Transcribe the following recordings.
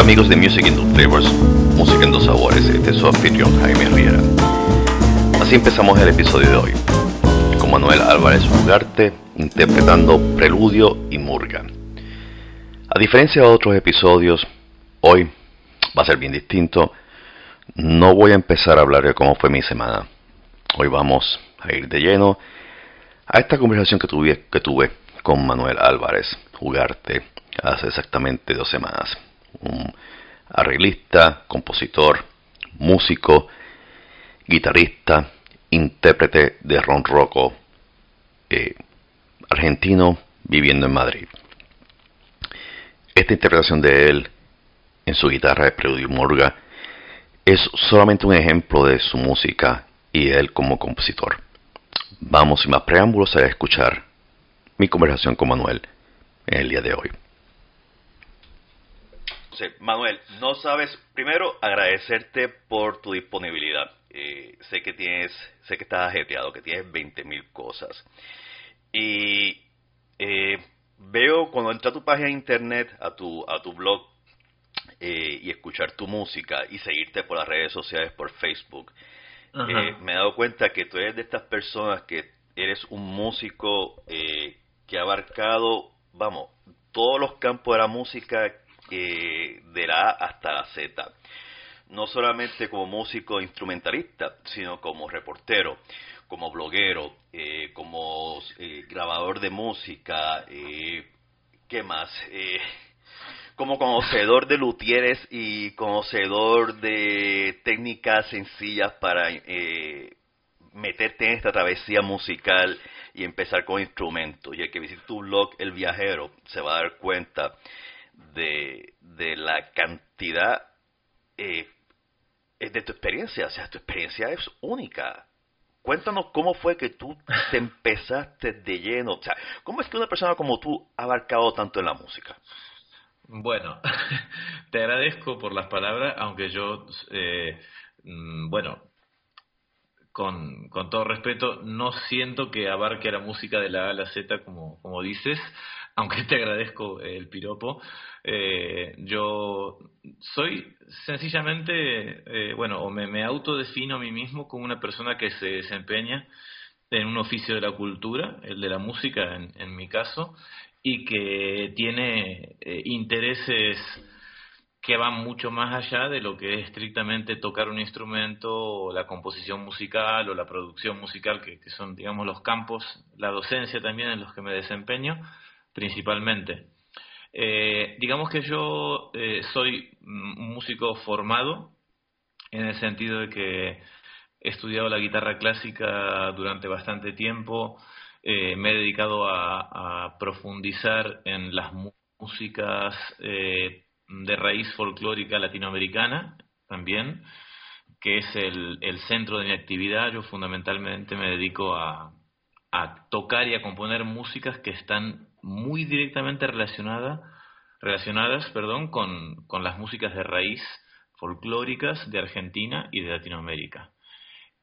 Amigos de Music in Música en Dos Sabores, este es su anfitrión Jaime Riera. Así empezamos el episodio de hoy, con Manuel Álvarez Ugarte interpretando Preludio y Murga. A diferencia de otros episodios, hoy va a ser bien distinto. No voy a empezar a hablar de cómo fue mi semana. Hoy vamos a ir de lleno a esta conversación que tuve, que tuve con Manuel Álvarez Ugarte hace exactamente dos semanas un arreglista, compositor, músico, guitarrista, intérprete de ron roco eh, argentino viviendo en Madrid. Esta interpretación de él en su guitarra de Preludio Morga es solamente un ejemplo de su música y él como compositor. Vamos sin más preámbulos a escuchar mi conversación con Manuel en el día de hoy. Manuel, no sabes, primero agradecerte por tu disponibilidad. Eh, sé que tienes, sé que estás ajetreado, que tienes 20 mil cosas. Y eh, veo cuando entra a tu página de internet, a tu, a tu blog, eh, y escuchar tu música y seguirte por las redes sociales, por Facebook, me he dado cuenta que tú eres de estas personas que eres un músico que ha abarcado, vamos, todos los campos de la música de la A hasta la Z. No solamente como músico instrumentalista, sino como reportero, como bloguero, eh, como eh, grabador de música, eh, ¿qué más? como conocedor de luthieres y conocedor de técnicas sencillas para meterte en esta travesía musical y empezar con instrumentos. Y el que visite tu blog, El Viajero, se va a dar cuenta de, de la cantidad eh, de tu experiencia. O sea, tu experiencia es única. Cuéntanos cómo fue que tú te empezaste de lleno. O sea, ¿cómo es que una persona como tú ha abarcado tanto en la música? Bueno, te agradezco por las palabras, aunque yo, eh, mm, bueno, con, con, todo respeto, no siento que abarque la música de la A a la Z como, como dices aunque te agradezco el piropo, eh, yo soy sencillamente, eh, bueno, o me, autodefino a mí mismo como una persona que se desempeña en un oficio de la cultura, el de la música en, mi caso, y que tiene eh, intereses que van mucho más allá de lo que es estrictamente tocar un instrumento o la composición musical o la producción musical, que son, digamos, los campos, la docencia también en los que me desempeño principalmente. Eh, digamos que yo eh, soy un músico formado en el sentido de que he estudiado la guitarra clásica durante bastante tiempo, eh, me he dedicado a, profundizar en las músicas de raíz folclórica latinoamericana también, que es el, el centro de mi actividad. Yo fundamentalmente me dedico a, a tocar y a componer músicas que están muy directamente relacionada, relacionadas perdón, con, con las músicas de raíz folclóricas de Argentina y de Latinoamérica.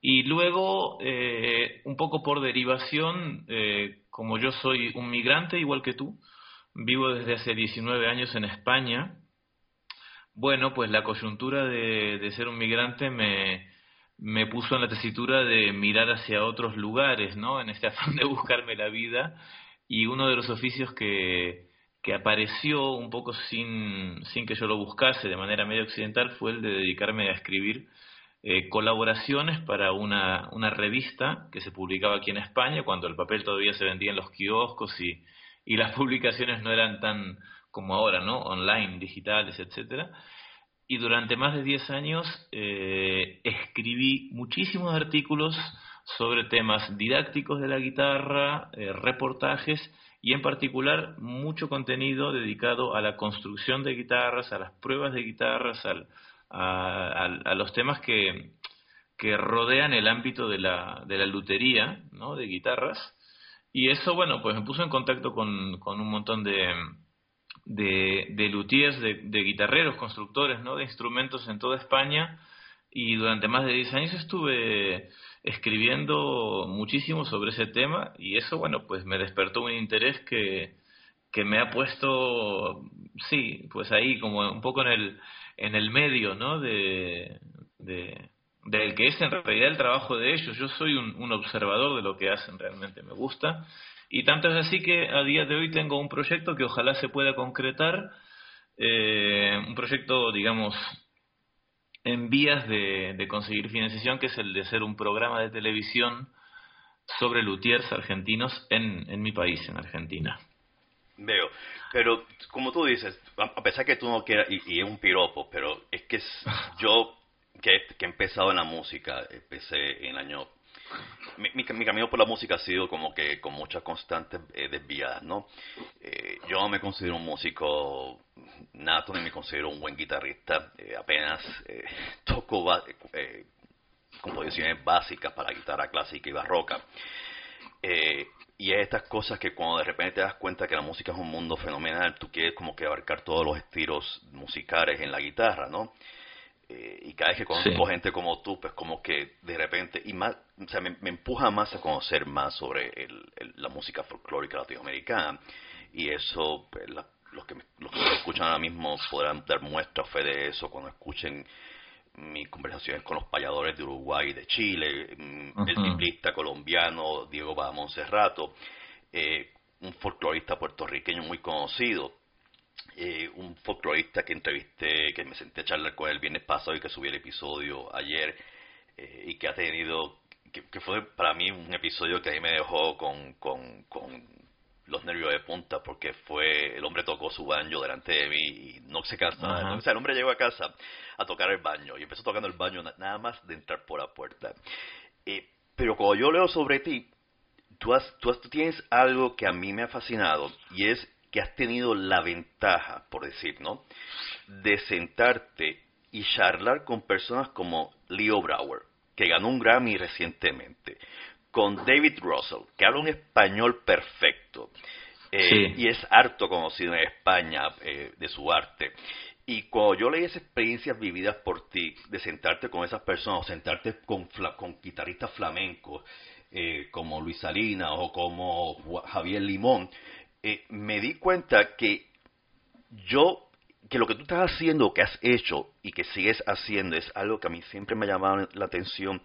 Y luego, eh, un poco por derivación, eh, como yo soy un migrante igual que tú, vivo desde hace 19 años en España, bueno, pues la coyuntura de, de ser un migrante me, me puso en la tesitura de mirar hacia otros lugares, ¿no? En este afán de buscarme la vida y uno de los oficios que, que apareció un poco sin, sin que yo lo buscase de manera medio occidental fue el de dedicarme a escribir eh, colaboraciones para una, una revista que se publicaba aquí en España cuando el papel todavía se vendía en los kioscos y, y las publicaciones no eran tan como ahora, ¿no? Online, digitales, etcétera. Y durante más de 10 años eh, escribí muchísimos artículos sobre temas didácticos de la guitarra, eh, reportajes y en particular mucho contenido dedicado a la construcción de guitarras, a las pruebas de guitarras, a, los temas que, que, rodean el ámbito de la, de la lutería, ¿no? de guitarras. Y eso, bueno, pues me puso en contacto con, con un montón de, de, de luthiers, de, de, guitarreros, constructores, ¿no? de instrumentos en toda España. Y durante más de 10 años estuve escribiendo muchísimo sobre ese tema y eso, bueno, pues me despertó un interés que, que me ha puesto, sí, pues ahí como un poco en el, en el medio, ¿no? De, de, del que es en realidad el trabajo de ellos. Yo soy un, un observador de lo que hacen, realmente me gusta. Y tanto es así que a día de hoy tengo un proyecto que ojalá se pueda concretar, eh, un proyecto, digamos, en vías de, de, conseguir financiación, que es el de hacer un programa de televisión sobre luthiers argentinos en, en mi país, en Argentina. Veo, pero como tú dices, a pesar que tú no quieras, y, y es un piropo, pero es que yo que, que, he empezado en la música, empecé en el año... Mi, mi, mi, camino por la música ha sido como que con muchas constantes eh, desviadas, ¿no? Eh, yo me considero un músico nato ni me considero un buen guitarrista, eh, apenas toco eh, composiciones básicas para guitarra clásica y barroca. y es estas cosas que cuando de repente te das cuenta que la música es un mundo fenomenal, tú quieres como que abarcar todos los estilos musicales en la guitarra, ¿no? Eh, y cada vez que conozco sí. gente como tú, pues como que de repente, y más, o sea, me, me empuja más a conocer más sobre el, el, la música folclórica latinoamericana. Y eso, pues, la, los, que me, los que me escuchan ahora mismo podrán dar muestra fe de eso cuando escuchen mis conversaciones con los payadores de Uruguay y de Chile, uh -huh. el tiplista colombiano Diego Bada Monserrato, eh, un folclorista puertorriqueño muy conocido eh, un folclorista que entrevisté, que me senté a charlar con él el viernes pasado y que subí el episodio ayer eh, y que ha tenido, que, que, fue para mí un episodio que a mí me dejó con, con, con los nervios de punta porque fue, el hombre tocó su banjo delante de mí y no se cansa. Uh -huh. O sea, el hombre llegó a casa a tocar el baño y empezó tocando el baño nada más de entrar por la puerta. Eh, pero cuando yo leo sobre ti, tú, has, tú, has, tú tienes algo que a mí me ha fascinado y es que has tenido la ventaja, por decir, ¿no? De sentarte y charlar con personas como Leo Brower, que ganó un Grammy recientemente, con David Russell, que habla un español perfecto eh, sí. y es harto conocido en España eh, de su arte. Y cuando yo leí esas experiencias vividas por ti, de sentarte con esas personas, o sentarte con, con guitarristas flamencos, eh, como Luis Salinas o como Javier Limón, eh, me di cuenta que yo, que lo que tú estás haciendo, que has hecho y que sigues haciendo es algo que a mí siempre me ha llamado la atención.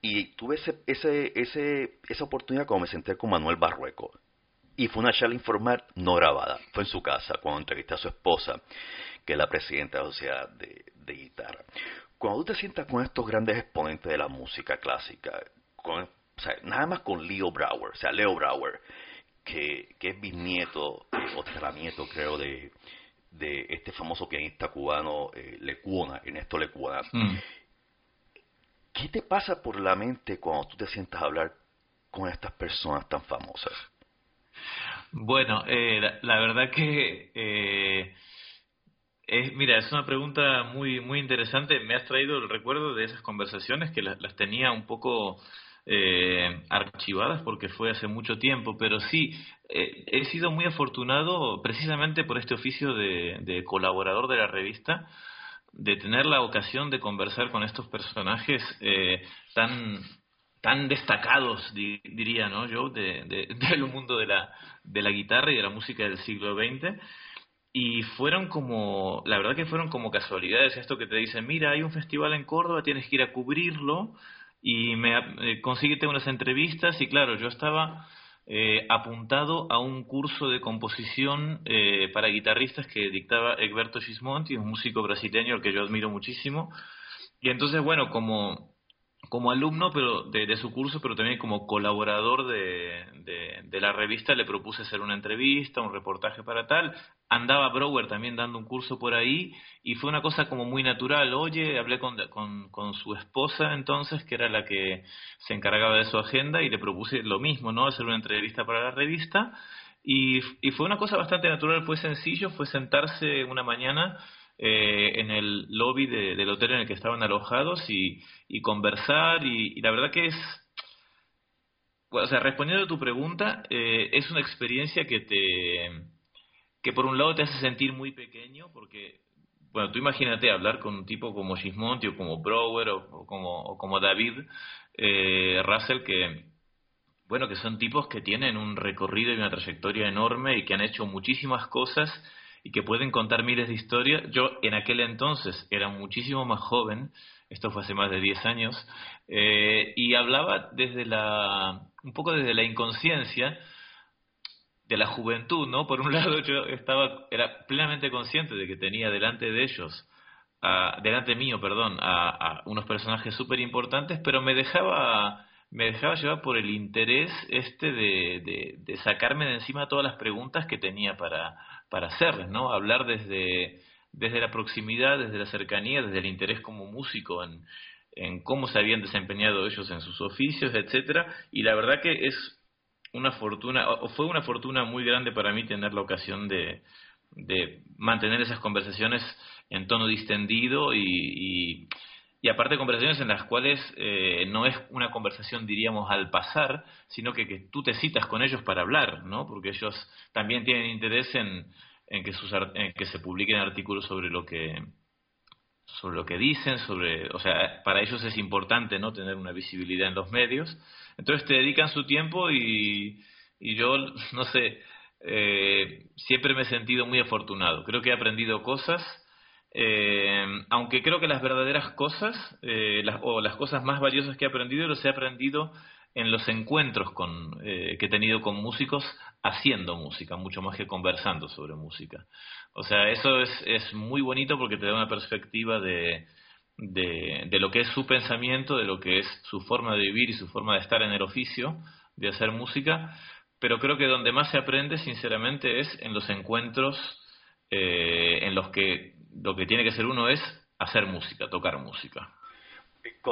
Y tuve ese, ese, ese, esa oportunidad cuando me senté con Manuel Barrueco. Y fue una charla informal no grabada. Fue en su casa cuando entrevisté a su esposa, que es la presidenta de la Sociedad de, de Guitarra. Cuando tú te sientas con estos grandes exponentes de la música clásica, con, nada más con Leo Brower, o sea, Leo Brower, que, que es bisnieto eh, o tataranieto, creo, de, de este famoso pianista cubano eh, Lecuona, Ernesto Lecuona. Mm. ¿Qué te pasa por la mente cuando tú te sientas a hablar con estas personas tan famosas? Bueno, eh, la, la, verdad que eh, es, mira, es una pregunta muy muy interesante. Me has traído el recuerdo de esas conversaciones que las, las tenía un poco eh, archivadas porque fue hace mucho tiempo, pero sí, eh, he sido muy afortunado precisamente por este oficio de, colaborador de la revista, de tener la ocasión de conversar con estos personajes eh, tan tan destacados, di, diría ¿no? yo, de, de, del mundo de la, de la guitarra y de la música del siglo XX. Y fueron como, la verdad que fueron como casualidades, esto que te dicen, mira, hay un festival en Córdoba, tienes que ir a cubrirlo, y me eh, consíguete unas entrevistas y claro, yo estaba eh, apuntado a un curso de composición eh, para guitarristas que dictaba Egberto Gismonti, un músico brasileño al que yo admiro muchísimo. Y entonces, bueno, como como alumno pero de, su curso, pero también como colaborador de, de, de, la revista, le propuse hacer una entrevista, un reportaje para tal. Andaba Brower también dando un curso por ahí y fue una cosa como muy natural. Oye, hablé con, con, con su esposa entonces, que era la que se encargaba de su agenda, y le propuse lo mismo, ¿no? Hacer una entrevista para la revista. Y, y fue una cosa bastante natural, fue sencillo, fue sentarse una mañana eh, en el lobby de, del hotel en el que estaban alojados y, y conversar y, la verdad que es, o sea, respondiendo a tu pregunta, eh, es una experiencia que te, que por un lado te hace sentir muy pequeño porque, bueno, tú imagínate hablar con un tipo como Gismonti o como Brower o, o como, o como David eh, Russell que bueno, que son tipos que tienen un recorrido y una trayectoria enorme y que han hecho muchísimas cosas y que pueden contar miles de historias. Yo en aquel entonces era muchísimo más joven, esto fue hace más de 10 años, eh, y hablaba desde la, un poco desde la inconsciencia de la juventud, ¿no? Por un lado yo estaba, era plenamente consciente de que tenía delante de ellos, delante mío, perdón, a, a unos personajes súper importantes, pero me dejaba me dejaba llevar por el interés este de, de, sacarme de encima todas las preguntas que tenía para, para hacerles, ¿no? Hablar desde, desde la proximidad, desde la cercanía, desde el interés como músico en, en cómo se habían desempeñado ellos en sus oficios, etcétera, y la verdad que es una fortuna, o fue una fortuna muy grande para mí tener la ocasión de, de mantener esas conversaciones en tono distendido y y aparte conversaciones en las cuales eh, no es una conversación, diríamos, al pasar, sino que, que, tú te citas con ellos para hablar, ¿no? Porque ellos también tienen interés en, en, que, sus, en que se publiquen artículos sobre lo que sobre lo que dicen, sobre, o sea, para ellos es importante, ¿no? Tener una visibilidad en los medios. Entonces te dedican su tiempo y, y yo, no sé, eh, siempre me he sentido muy afortunado. Creo que he aprendido cosas eh, aunque creo que las verdaderas cosas eh, o las cosas más valiosas que he aprendido los he aprendido en los encuentros eh, que he tenido con músicos haciendo música, mucho más que conversando sobre música. O sea, eso es, es muy bonito porque te da una perspectiva de, de, lo que es su pensamiento, de lo que es su forma de vivir y su forma de estar en el oficio de hacer música, pero creo que donde más se aprende, sinceramente, es en los encuentros en los que lo que tiene que hacer uno es hacer música, tocar música.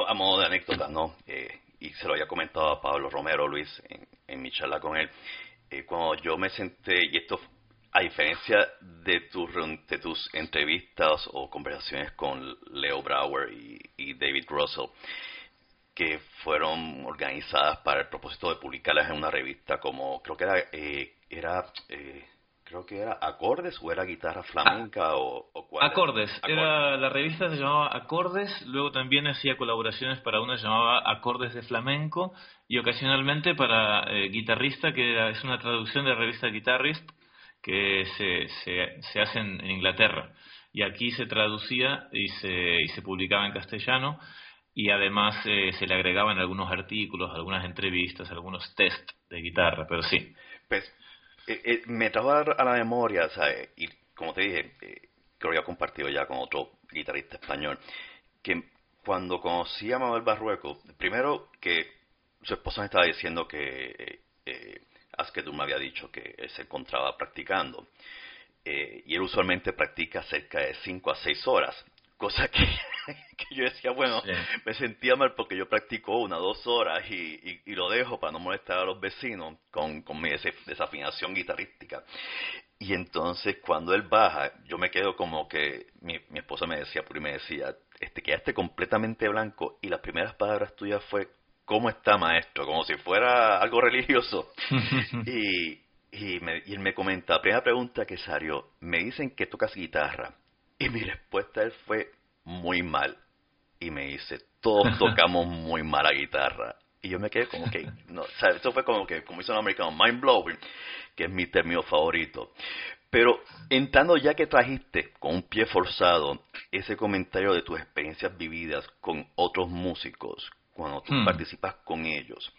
A modo de anécdota, ¿no? Eh, y se lo había comentado a Pablo Romero Luis en, mi charla con él. Eh, cuando yo me senté, y esto, a diferencia de, tu, de tus entrevistas o conversaciones con Leo Brower y, David Russell, que fueron organizadas para el propósito de publicarlas en una revista como, creo que era, eh, era eh, creo que era Acordes o era Guitarra Flamenca o, cuál Acordes. Era, la revista se llamaba Acordes, luego también hacía colaboraciones para una llamaba Acordes de Flamenco y ocasionalmente para eh, Guitarrista, que es una traducción de la revista Guitarrist que se, se, se hace en, Inglaterra. Y aquí se traducía y se, y se publicaba en castellano y además eh, se le agregaban algunos artículos, algunas entrevistas, algunos test de guitarra, pero sí. Pues eh, eh, me trajo a la memoria, ¿sabes? Y como te dije, eh, que lo había compartido ya con otro guitarrista español, que cuando conocí a Manuel Barrueco, primero que su esposa me estaba diciendo que eh, tú me había dicho que él se encontraba practicando. y él usualmente practica cerca de 5 a 6 horas cosa que, que yo decía, bueno, me sentía mal porque yo practico una, dos horas y, y, lo dejo para no molestar a los vecinos con, con mi desafinación guitarrística. Y entonces cuando él baja, yo me quedo como que mi, mi esposa me decía, y me decía, este, quedaste completamente blanco y las primeras palabras tuyas fue, ¿cómo está maestro? Como si fuera algo religioso. y, y, me, y él me comenta, primera pregunta que salió, me dicen que tocas guitarra y mi respuesta él fue muy mal. Y me dice, todos tocamos muy mala guitarra. Y yo me quedé como que, no, o sea, eso fue como que, como dice un americano, mind blowing, que es mi término favorito. Pero entrando ya que trajiste con un pie forzado ese comentario de tus experiencias vividas con otros músicos, cuando tú hmm. participas con ellos,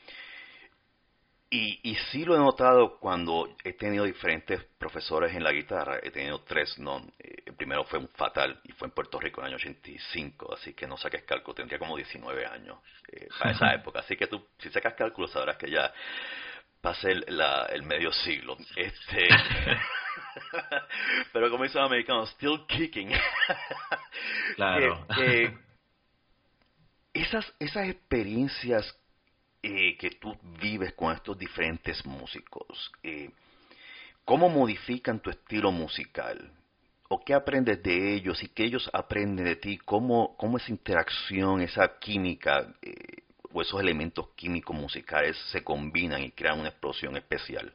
y, y sí lo he notado cuando he tenido diferentes profesores en la guitarra. He tenido tres, no. Eh, el primero fue un fatal y fue en Puerto Rico en el año 85, así que no saques cálculo, tendría como 19 años eh, para esa época. Así que tú, si sacas cálculo, sabrás que ya pasé el, la, el medio siglo. Este. Pero como dice un americano, still kicking. claro. Eh, esas, esas experiencias eh, que tú vives con estos diferentes músicos? Eh, ¿Cómo modifican tu estilo musical? ¿O qué aprendes de ellos y qué ellos aprenden de ti? ¿Cómo, cómo esa interacción, esa química eh, o esos elementos químicos musicales se combinan y crean una explosión especial?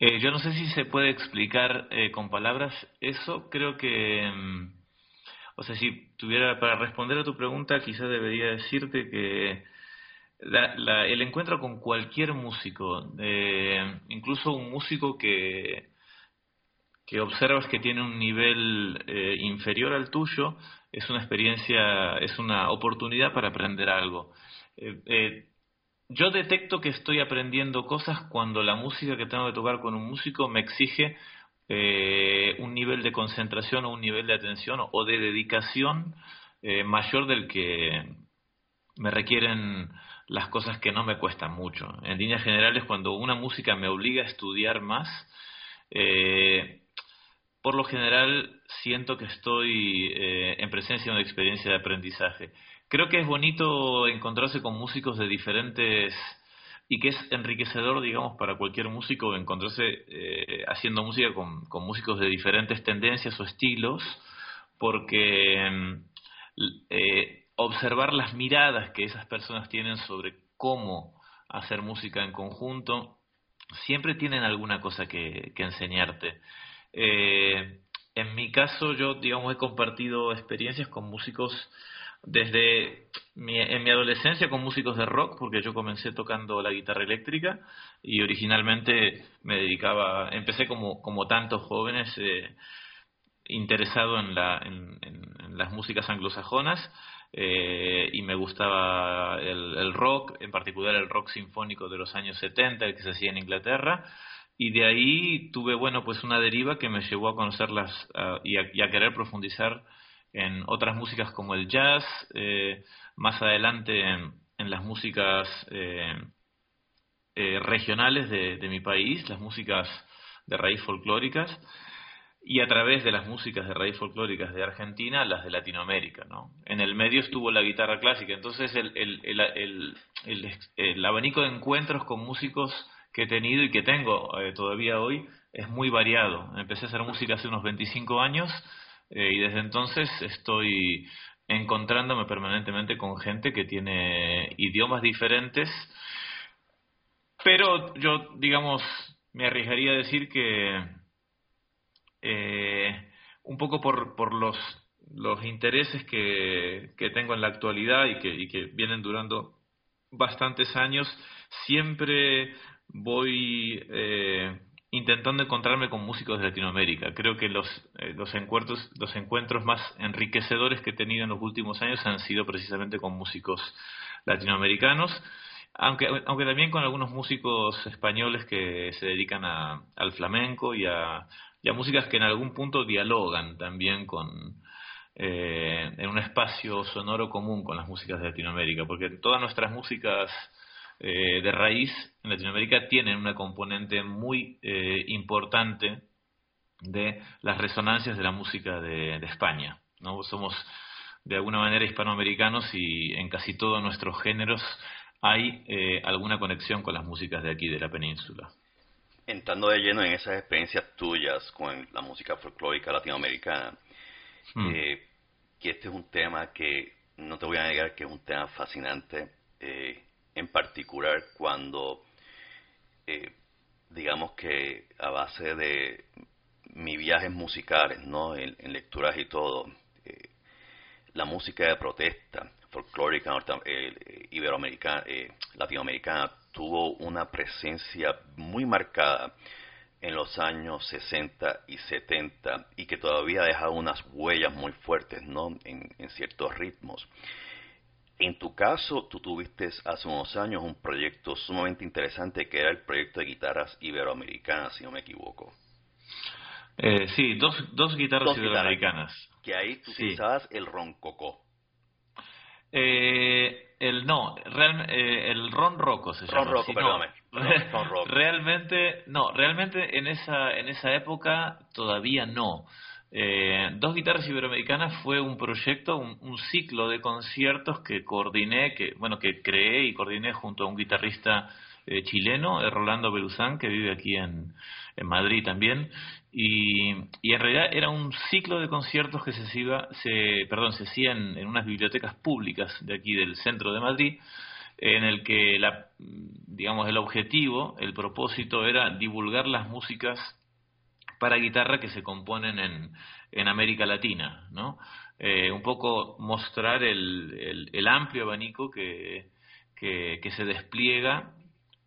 yo no sé si se puede explicar con palabras eso. Creo que, mm, o sea, si tuviera para responder a tu pregunta, quizás debería decirte que el encuentro con cualquier músico, eh, incluso un músico que, que observas que tiene un nivel eh, inferior al tuyo, es una experiencia, es una oportunidad para aprender algo. Eh, yo detecto que estoy aprendiendo cosas cuando la música que tengo que tocar con un músico me exige un nivel de concentración o un nivel de atención o de dedicación mayor del que me requieren las cosas que no me cuestan mucho. En líneas generales, cuando una música me obliga a estudiar más, eh, por lo general siento que estoy eh, en presencia de una experiencia de aprendizaje. Creo que es bonito encontrarse con músicos de diferentes y que es enriquecedor, digamos, para cualquier músico encontrarse eh, haciendo música con, con, músicos de diferentes tendencias o estilos, porque observar las miradas que esas personas tienen sobre cómo hacer música en conjunto, siempre tienen alguna cosa que, enseñarte. Eh, en mi caso, yo, digamos, he compartido experiencias con músicos desde mi, en mi adolescencia con músicos de rock, porque yo comencé tocando la guitarra eléctrica y originalmente me dedicaba, empecé como, como tantos jóvenes, eh, interesado en, la, en las músicas anglosajonas eh, y me gustaba el, rock, en particular el rock sinfónico de los años 70, el que se hacía en Inglaterra, y de ahí tuve, bueno, pues una deriva que me llevó a conocerlas y, a, querer profundizar en otras músicas como el jazz, eh, más adelante en, las músicas eh, regionales de, de mi país, las músicas de raíz folclóricas, y a través de las músicas de raíz folclóricas de Argentina, las de Latinoamérica. ¿no? En el medio estuvo la guitarra clásica, entonces el, el, el, abanico de encuentros con músicos que he tenido y que tengo eh, todavía hoy es muy variado. Empecé a hacer música hace unos 25 años eh, y desde entonces estoy encontrándome permanentemente con gente que tiene idiomas diferentes, pero yo, digamos, me arriesgaría a decir que eh, un poco por, por los, los intereses que, que, tengo en la actualidad y que, y que vienen durando bastantes años, siempre voy eh, intentando encontrarme con músicos de Latinoamérica. Creo que los, eh, los, encuentros, los encuentros más enriquecedores que he tenido en los últimos años han sido precisamente con músicos latinoamericanos, aunque, aunque también con algunos músicos españoles que se dedican a, al flamenco y a, a músicas que en algún punto dialogan también con eh, en un espacio sonoro común con las músicas de Latinoamérica, porque todas nuestras músicas eh, de raíz en Latinoamérica tienen una componente muy eh, importante de las resonancias de la música de, España. ¿no? Somos de alguna manera hispanoamericanos y en casi todos nuestros géneros hay alguna conexión con las músicas de aquí, de la península entrando de lleno en esas experiencias tuyas con la música folclórica latinoamericana, hmm. eh, que este es un tema que no te voy a negar que es un tema fascinante, eh, en particular cuando, eh, digamos que a base de mis viajes musicales, ¿no? en, lecturas y todo, la música de protesta folclórica iberoamericana, latinoamericana tuvo una presencia muy marcada en los años 60 y 70 y que todavía deja unas huellas muy fuertes ¿no? en, ciertos ritmos. En tu caso, tú tuviste hace unos años un proyecto sumamente interesante que era el proyecto de guitarras iberoamericanas, si no me equivoco. Eh, sí, dos, dos guitarras iberoamericanas. que ahí tú utilizabas el roncocó. Eh, el no, eh, el Ron Rocco se llama. Ron Rocco, perdóname. realmente, no, realmente en esa, en esa época todavía no. Eh, Dos Guitarras Iberoamericanas fue un proyecto, un, ciclo de conciertos que coordiné, que bueno, que creé y coordiné junto a un guitarrista eh, chileno, Rolando Beluzán, que vive aquí en, en Madrid también, y, y, en realidad era un ciclo de conciertos que se, hacía, se, perdón, se hacía en, unas bibliotecas públicas de aquí del centro de Madrid, en el que la, digamos, el objetivo, el propósito era divulgar las músicas para guitarra que se componen en, en América Latina, ¿no? Eh, un poco mostrar el, el, amplio abanico que, que, se despliega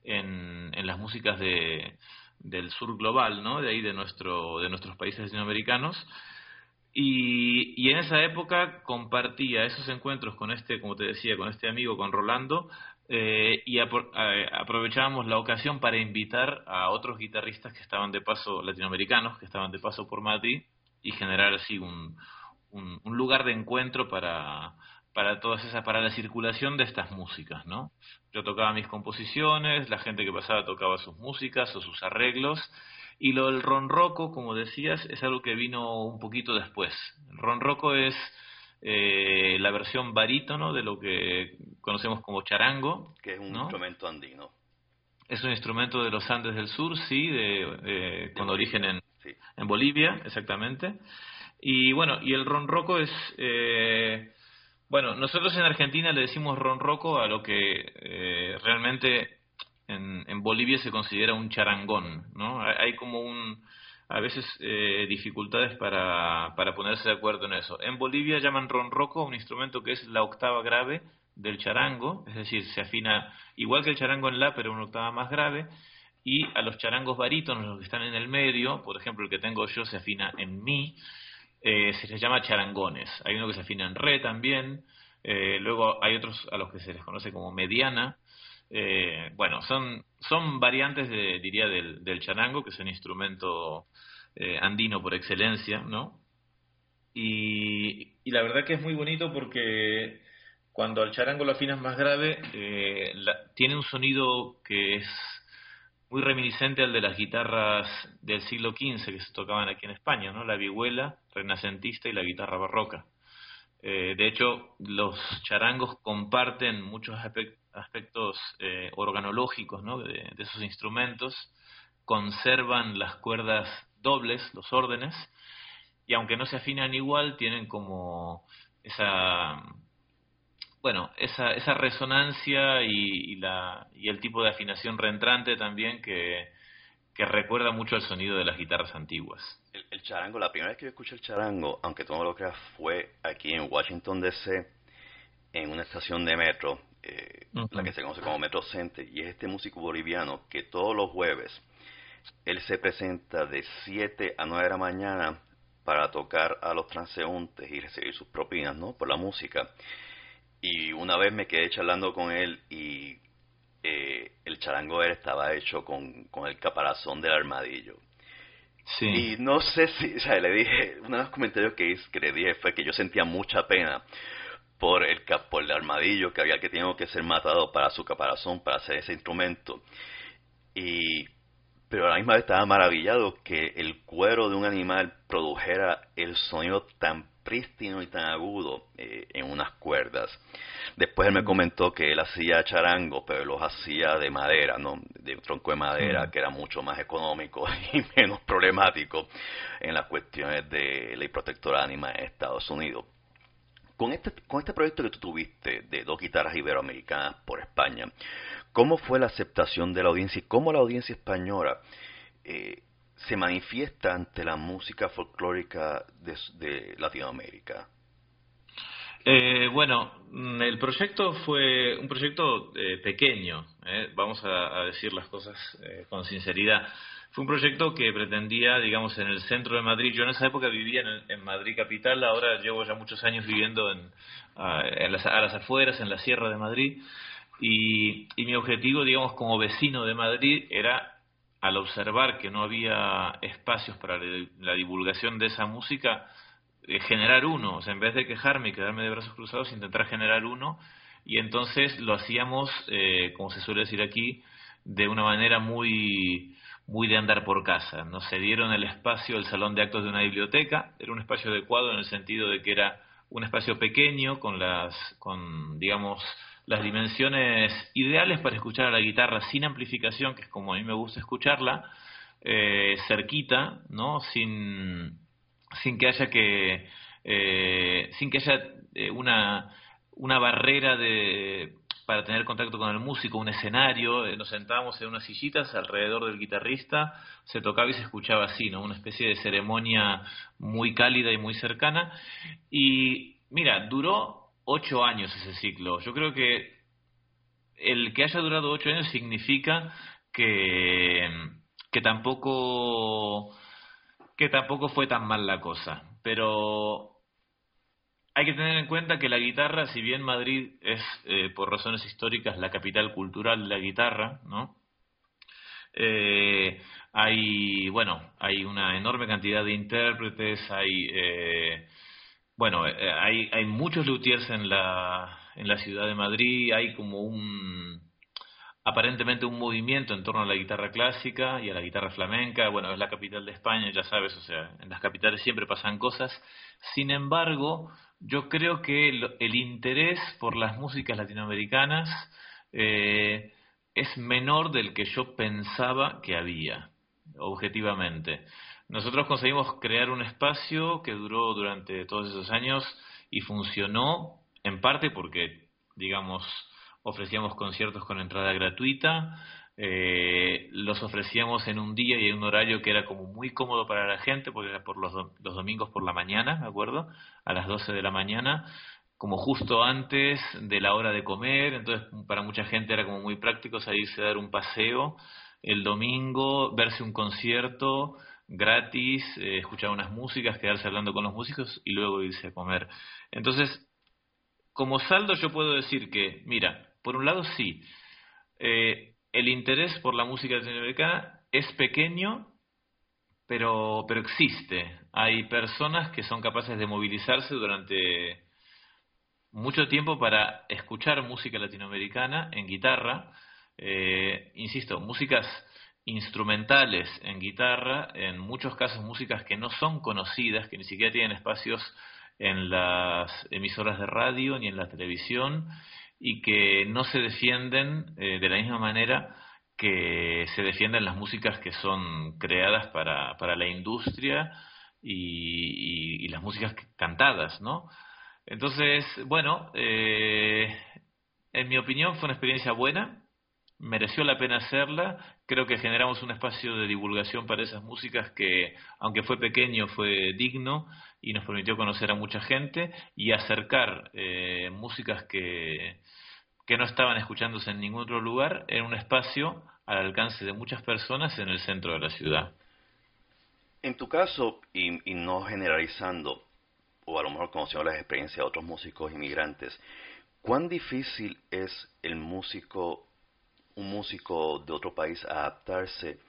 en, en las músicas de, del sur global, ¿no? De ahí de, nuestro, de nuestros países latinoamericanos. Y, en esa época compartía esos encuentros con este, como te decía, con este amigo, con Rolando, eh, y aprovechábamos la ocasión para invitar a otros guitarristas que estaban de paso, latinoamericanos, que estaban de paso por Madrid, y generar así un, un, lugar de encuentro para, para todas esas, para la circulación de estas músicas, ¿no? Yo tocaba mis composiciones, la gente que pasaba tocaba sus músicas o sus arreglos, y lo del ronroco, como decías, es algo que vino un poquito después. El ronroco es eh, la versión barítono de lo que conocemos como charango. Que es un instrumento andino. Es un instrumento de los Andes del Sur, sí, de, con origen en, en Bolivia, exactamente. Y bueno, y el ronroco es... Eh, bueno, nosotros en Argentina le decimos ronroco a lo que eh, realmente en, en, Bolivia se considera un charangón, ¿no? Hay como un a veces eh, dificultades para, para ponerse de acuerdo en eso. En Bolivia llaman ronroco un instrumento que es la octava grave del charango, es decir, se afina igual que el charango en la, pero una octava más grave, y a los charangos barítonos, los que están en el medio, por ejemplo, el que tengo yo se afina en mi, eh, se les llama charangones. Hay uno que se afina en re también, eh, luego hay otros a los que se les conoce como mediana, eh, bueno, son, son variantes, de, diría, del, del charango, que es un instrumento eh, andino por excelencia, ¿no? Y, y, la verdad que es muy bonito porque cuando al charango lo afinas más grave, tiene un sonido que es muy reminiscente al de las guitarras del siglo XV que se tocaban aquí en España, ¿no? La vihuela renacentista y la guitarra barroca. Eh, de hecho, los charangos comparten muchos aspectos eh, organológicos ¿no? de, esos instrumentos, conservan las cuerdas dobles, los órdenes, y aunque no se afinan igual, tienen como esa bueno, esa, esa resonancia y, la, y el tipo de afinación reentrante también que, que recuerda mucho el sonido de las guitarras antiguas. El, charango, la primera vez que yo escuché el charango, aunque tú no lo creas, fue aquí en Washington DC, en una estación de metro, eh, la que se conoce como Metro Center, y es este músico boliviano que todos los jueves él se presenta de 7 a 9 de la mañana para tocar a los transeúntes y recibir sus propinas, ¿no? Por la música. Y una vez me quedé charlando con él y eh, el charango él estaba hecho con, con el caparazón del armadillo. Sí. Y no sé si, o sea, le dije, uno de los comentarios que, hice, que le dije fue que yo sentía mucha pena por el, por el armadillo que había que tenía que ser matado para su caparazón, para hacer ese instrumento. Y, pero a la misma vez estaba maravillado que el cuero de un animal produjera el sonido tan prístino y tan agudo eh, en unas cuerdas. Después él me comentó que él hacía charango, pero los hacía de madera, ¿no? De un tronco de madera, mm. que era mucho más económico y menos problemático en las cuestiones de ley protectora ánima en Estados Unidos. Con este, con este proyecto que tú tuviste de dos guitarras iberoamericanas por España, ¿cómo fue la aceptación de la audiencia y cómo la audiencia española eh, se manifiesta ante la música folclórica de, Latinoamérica? Eh, bueno, mm, el proyecto fue un proyecto eh, pequeño, eh, vamos a, decir las cosas con sinceridad. Fue un proyecto que pretendía, digamos, en el centro de Madrid. Yo en esa época vivía en, Madrid capital, ahora llevo ya muchos años viviendo en, a, las, a las afueras, en la sierra de Madrid. Y, y mi objetivo, digamos, como vecino de Madrid era al observar que no había espacios para la divulgación de esa música, eh, generar uno, en vez de quejarme y quedarme de brazos cruzados, intentar generar uno, y entonces lo hacíamos, eh, como se suele decir aquí, de una manera muy muy de andar por casa. Nos cedieron el espacio, el salón de actos de una biblioteca, era un espacio adecuado en el sentido de que era un espacio pequeño con las, con, digamos, las dimensiones ideales para escuchar a la guitarra sin amplificación, que es como a mí me gusta escucharla, eh, cerquita, ¿no? Sin, sin que haya que, eh, sin que haya eh, una, una barrera de para tener contacto con el músico, un escenario, nos sentábamos en unas sillitas alrededor del guitarrista, se tocaba y se escuchaba así, ¿no? Una especie de ceremonia muy cálida y muy cercana. Y mira, duró ocho años ese ciclo. Yo creo que el que haya durado ocho años significa que, que tampoco que tampoco fue tan mal la cosa. Pero hay que tener en cuenta que la guitarra, si bien Madrid es, eh, por razones históricas, la capital cultural de la guitarra, ¿no? Eh, hay, bueno, hay una enorme cantidad de intérpretes, hay, eh, bueno, hay, hay muchos luthiers en la, en la ciudad de Madrid, hay como un, aparentemente un movimiento en torno a la guitarra clásica y a la guitarra flamenca. Bueno, es la capital de España, ya sabes, o sea, en las capitales siempre pasan cosas. Sin embargo, yo creo que el, interés por las músicas latinoamericanas eh, es menor del que yo pensaba que había, objetivamente. Nosotros conseguimos crear un espacio que duró durante todos esos años y funcionó en parte porque, digamos, ofrecíamos conciertos con entrada gratuita, eh, los ofrecíamos en un día y en un horario que era como muy cómodo para la gente, porque era por los, los domingos por la mañana, ¿me acuerdo? A las 12 de la mañana, como justo antes de la hora de comer, entonces para mucha gente era como muy práctico salirse a dar un paseo el domingo, verse un concierto gratis, eh, escuchar unas músicas, quedarse hablando con los músicos y luego irse a comer. Entonces, como saldo yo puedo decir que, mira, por un lado, sí. Eh, el interés por la música latinoamericana es pequeño, pero, pero existe. Hay personas que son capaces de movilizarse durante mucho tiempo para escuchar música latinoamericana en guitarra. Eh, insisto, músicas instrumentales en guitarra, en muchos casos músicas que no son conocidas, que ni siquiera tienen espacios en las emisoras de radio ni en la televisión y que no se defienden eh, de la misma manera que se defienden las músicas que son creadas para, para la industria y, las músicas cantadas, ¿no? Entonces, bueno, eh, en mi opinión fue una experiencia buena, mereció la pena hacerla, creo que generamos un espacio de divulgación para esas músicas que, aunque fue pequeño, fue digno y nos permitió conocer a mucha gente y acercar eh, músicas que, que no estaban escuchándose en ningún otro lugar en un espacio al alcance de muchas personas en el centro de la ciudad. En tu caso, y, no generalizando, o a lo mejor conociendo las experiencias de otros músicos inmigrantes, ¿cuán difícil es el músico, un músico de otro país adaptarse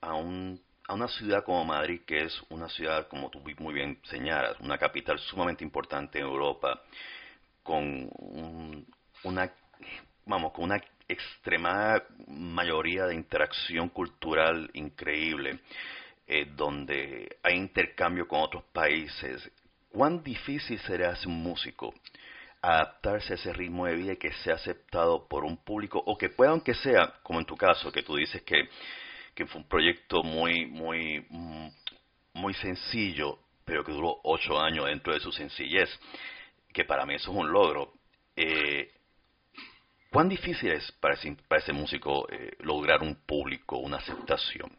a un a una ciudad como Madrid, que es una ciudad, como tú muy bien señalas, una capital sumamente importante en Europa, con una, vamos, con una extremada mayoría de interacción cultural increíble, eh, donde hay intercambio con otros países, ¿cuán difícil será ser un músico adaptarse a ese ritmo de vida y que sea aceptado por un público o que pueda, aunque sea, como en tu caso, que tú dices que que fue un proyecto muy, muy, mm, muy sencillo, pero que duró ocho años dentro de su sencillez, que para mí eso es un logro. Eh, ¿Cuán difícil es para ese, músico eh, lograr un público, una aceptación?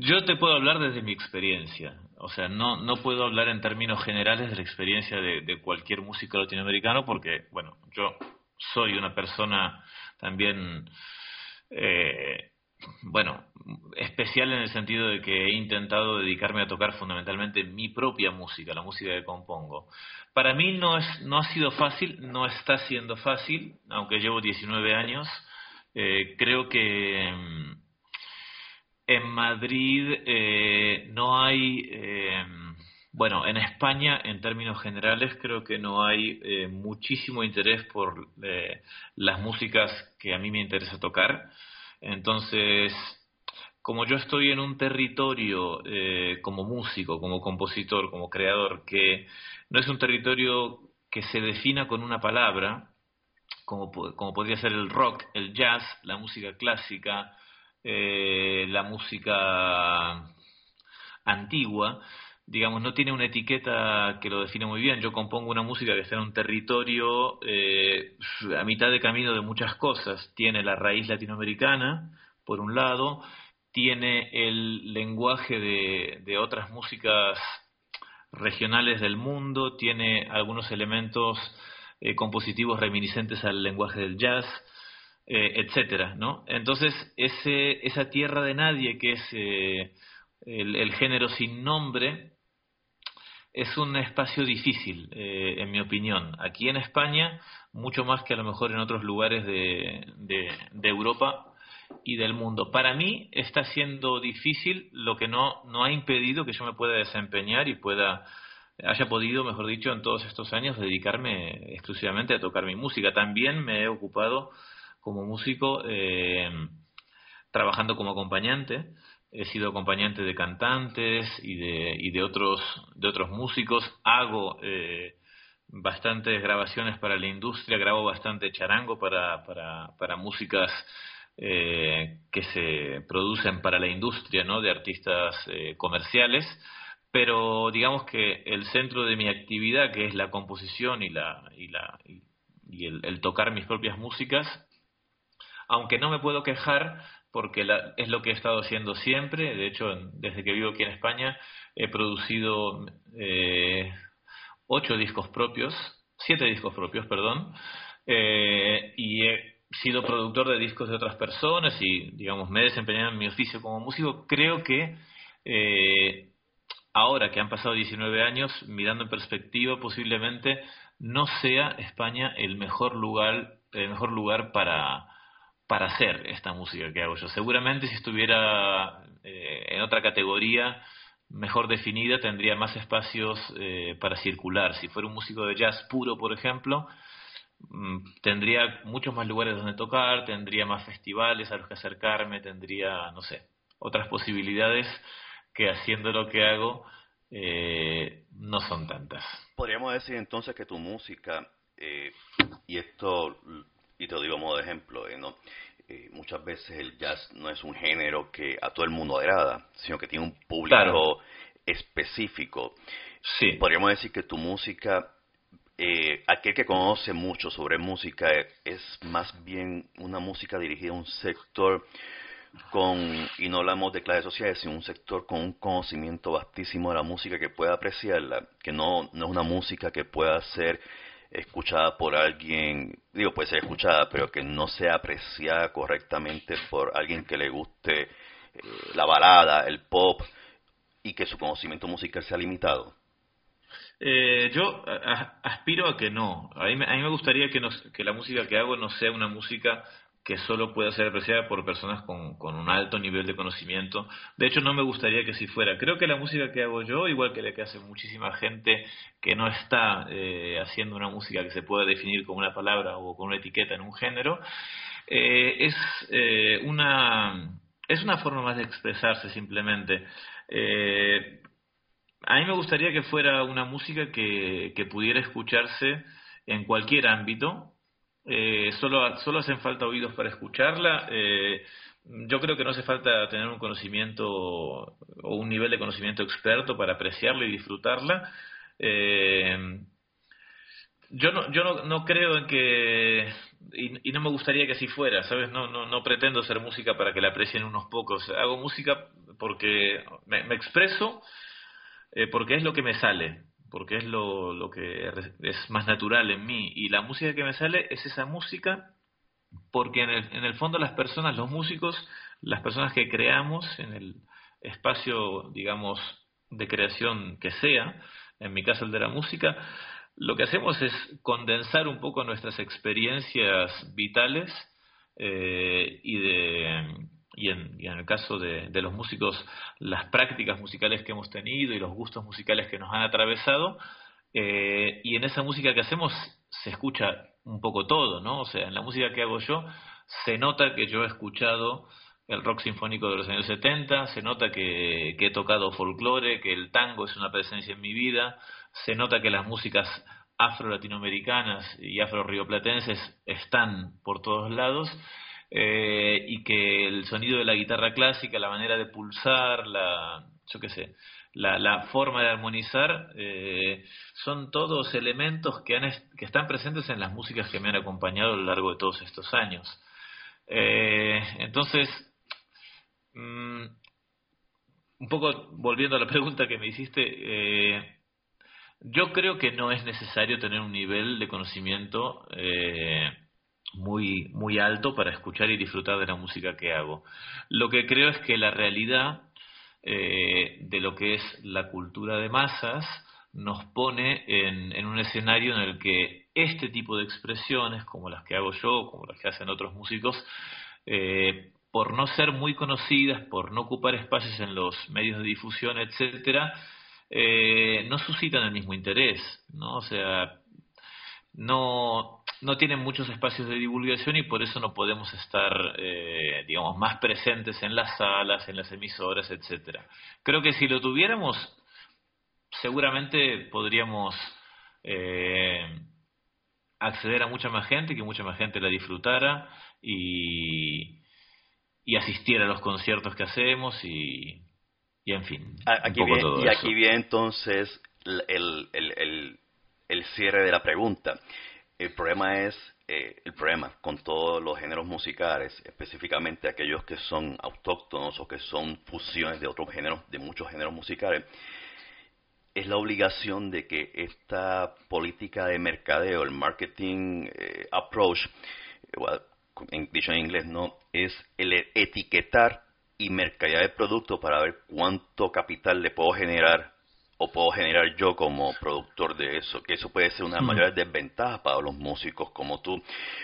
Yo te puedo hablar desde mi experiencia, o sea, no, no puedo hablar en términos generales de la experiencia de, cualquier músico latinoamericano porque, bueno, yo soy una persona también eh, bueno, especial en el sentido de que he intentado dedicarme a tocar fundamentalmente mi propia música, la música que compongo. Para mí no, es, no ha sido fácil, no está siendo fácil, aunque llevo 19 años. Eh, creo que mm, en Madrid eh, no hay, eh, bueno, en España en términos generales creo que no hay muchísimo interés por las músicas que a mí me interesa tocar. Entonces, como yo estoy en un territorio eh, como músico, como compositor, como creador, que no es un territorio que se defina con una palabra, como, como podría ser el rock, el jazz, la música clásica, eh, la música antigua, digamos, no tiene una etiqueta que lo define muy bien. Yo compongo una música que está en un territorio eh, a mitad de camino de muchas cosas. Tiene la raíz latinoamericana, por un lado, tiene el lenguaje de, de otras músicas regionales del mundo, tiene algunos elementos eh, compositivos reminiscentes al lenguaje del jazz. Etcétera, ¿no? Entonces, ese, esa tierra de nadie que es el, género sin nombre, es un espacio difícil, en mi opinión. Aquí en España, mucho más que a lo mejor en otros lugares de, de Europa, y del mundo. Para mí está siendo difícil, lo que no, no ha impedido que yo me pueda desempeñar y pueda, haya podido, mejor dicho, en todos estos años dedicarme exclusivamente a tocar mi música. También me he ocupado como músico eh, trabajando como acompañante. He sido acompañante de cantantes y de, y de, otros, de otros músicos. Hago eh, bastantes grabaciones para la industria, grabo bastante charango para, para, para músicas eh, que se producen para la industria ¿no? de artistas comerciales, pero digamos que el centro de mi actividad, que es la composición y, la, y, la, y el, tocar mis propias músicas, aunque no me puedo quejar porque es lo que he estado haciendo siempre, de hecho desde que vivo aquí en España he producido eh, ocho discos propios, siete discos propios, perdón, eh, y he sido productor de discos de otras personas y, digamos, me he desempeñado en mi oficio como músico, creo que eh, ahora que han pasado 19 años, mirando en perspectiva, posiblemente no sea España el mejor lugar, el mejor lugar para, para hacer esta música que hago yo. Seguramente si estuviera eh, en otra categoría mejor definida, tendría más espacios eh, para circular. Si fuera un músico de jazz puro, por ejemplo, Mm, tendría muchos más lugares donde tocar, tendría más festivales a los que acercarme, tendría, no sé, otras posibilidades que haciendo lo que hago eh, no son tantas. Podríamos decir entonces que tu música, eh, y esto, y te lo digo a modo de ejemplo, eh, ¿no? muchas veces el jazz no es un género que a todo el mundo agrada, sino que tiene un público específico. Sí. Podríamos decir que tu música eh, aquel que conoce mucho sobre música es más bien una música dirigida a un sector con, y no hablamos de clases sociales, sino un sector con un conocimiento vastísimo de la música que pueda apreciarla, que no, no es una música que pueda ser escuchada por alguien, digo, puede ser escuchada, pero que no sea apreciada correctamente por alguien que le guste eh, la balada, el pop, y que su conocimiento musical sea limitado. Eh, yo aspiro a que no. A mí, me gustaría que, que la música que hago no sea una música que solo pueda ser apreciada por personas con, un alto nivel de conocimiento. De hecho, no me gustaría que si fuera. Creo que la música que hago yo, igual que la que hace muchísima gente que no está eh, haciendo una música que se pueda definir con una palabra o con una etiqueta en un género, eh, es, eh, una, es una forma más de expresarse simplemente. Eh, a mí me gustaría que fuera una música que, que pudiera escucharse en cualquier ámbito. Eh, solo, solo hacen falta oídos para escucharla. Eh, yo creo que no hace falta tener un conocimiento o un nivel de conocimiento experto para apreciarla y disfrutarla. Eh, yo no, yo no, no, creo en que y, no me gustaría que así fuera, ¿sabes? No, no, no pretendo hacer música para que la aprecien unos pocos. Hago música porque me, expreso eh, porque es lo que me sale, porque es lo, lo que es más natural en mí. Y la música que me sale es esa música porque en el, en el fondo las personas, los músicos, las personas que creamos en el espacio, digamos, de creación que sea, en mi caso el de la música, lo que hacemos es condensar un poco nuestras experiencias vitales eh, y de y en, y en el caso de, de, los músicos, las prácticas musicales que hemos tenido y los gustos musicales que nos han atravesado. Eh, y en esa música que hacemos se escucha un poco todo, ¿no? O sea, en la música que hago yo se nota que yo he escuchado el rock sinfónico de los años 70, se nota que, que he tocado folclore, que el tango es una presencia en mi vida, se nota que las músicas afro-latinoamericanas y afro-rioplatenses están por todos lados eh, y que el sonido de la guitarra clásica, la manera de pulsar, la, yo qué sé, la, la forma de armonizar, eh, son todos elementos que, han, que están presentes en las músicas que me han acompañado a lo largo de todos estos años. Eh, entonces, mm, un poco volviendo a la pregunta que me hiciste, yo creo que no es necesario tener un nivel de conocimiento muy, muy alto para escuchar y disfrutar de la música que hago. Lo que creo es que la realidad eh, de lo que es la cultura de masas nos pone en, un escenario en el que este tipo de expresiones, como las que hago yo, como las que hacen otros músicos, eh, por no ser muy conocidas, por no ocupar espacios en los medios de difusión, etcétera, eh, no suscitan el mismo interés, ¿no? O sea, no, no tienen muchos espacios de divulgación y por eso no podemos estar, eh, digamos, más presentes en las salas, en las emisoras, etcétera. Creo que si lo tuviéramos, seguramente podríamos eh, acceder a mucha más gente, que mucha más gente la disfrutara y, y asistiera a los conciertos que hacemos y, y en fin. Aquí y aquí viene entonces el, el, el, el cierre de la pregunta. El problema es, eh, el problema con todos los géneros musicales, específicamente aquellos que son autóctonos o que son fusiones de otros géneros, de muchos géneros musicales, es la obligación de que esta política de mercadeo, el marketing eh, approach, dicho en inglés, no, es el etiquetar y mercadear el producto para ver cuánto capital le puedo generar o puedo generar yo como productor de eso, que eso puede ser una mayor desventaja para los músicos como tú,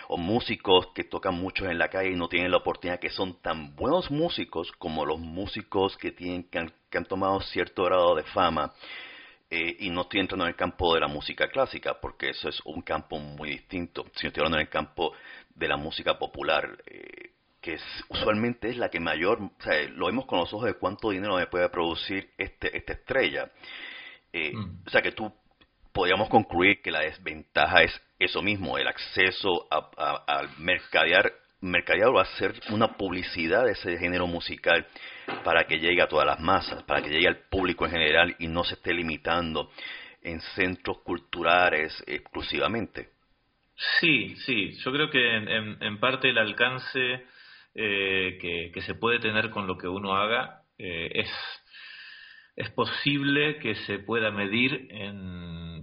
o músicos que tocan mucho en la calle y no tienen la oportunidad, que son tan buenos músicos como los músicos que, tienen, que, han, tomado cierto grado de fama eh, y no estoy entrando en el campo de la música clásica, porque eso es un campo muy distinto, sino estoy hablando en el campo de la música popular. Eh, que usualmente es la que mayor, o sea, lo vemos con los ojos de cuánto dinero me puede producir este, esta estrella. Eh, mm. O sea que tú podríamos concluir que la desventaja es eso mismo, el acceso al mercadear, mercadear o hacer una publicidad de ese género musical para que llegue a todas las masas, para que llegue al público en general y no se esté limitando en centros culturales exclusivamente. Sí, sí, yo creo que en parte el alcance eh, que, se puede tener con lo que uno haga eh, es, es posible que se pueda medir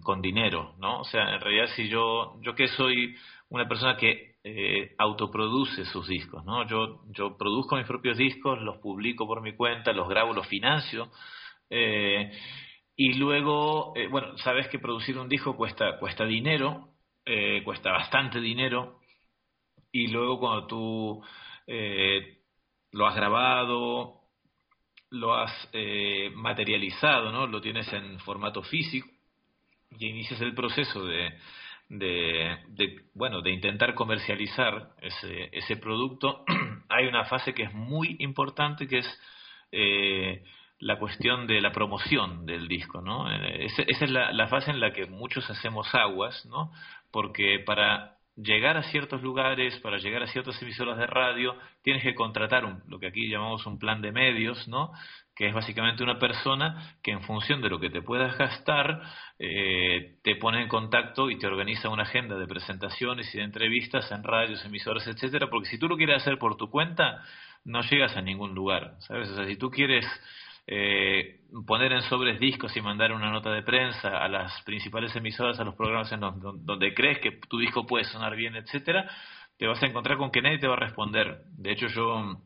con dinero, ¿no? O sea, en realidad si yo, yo que soy una persona que eh, autoproduce sus discos, ¿no? Yo, yo produzco mis propios discos, los publico por mi cuenta, los grabo, los financio, y luego, bueno, sabes que producir un disco cuesta, cuesta dinero, cuesta bastante dinero, y luego cuando tú eh, lo has grabado, lo has eh, materializado, ¿no? Lo tienes en formato físico y inicias el proceso de, de, bueno, de intentar comercializar ese, producto. Hay una fase que es muy importante que es eh, la cuestión de la promoción del disco, ¿no? Esa, es la, la, fase en la que muchos hacemos aguas, ¿no? Porque para llegar a ciertos lugares, para llegar a ciertas emisoras de radio, tienes que contratar un, lo que aquí llamamos un plan de medios, ¿no? que es básicamente una persona que en función de lo que te puedas gastar, eh, te pone en contacto y te organiza una agenda de presentaciones y de entrevistas en radios, emisoras, etcétera, porque si tú lo quieres hacer por tu cuenta, no llegas a ningún lugar, ¿sabes? O sea, si tú quieres eh, poner en sobres discos y mandar una nota de prensa a las principales emisoras, a los programas en donde, crees que tu disco puede sonar bien, etcétera, te vas a encontrar con que nadie te va a responder. De hecho, yo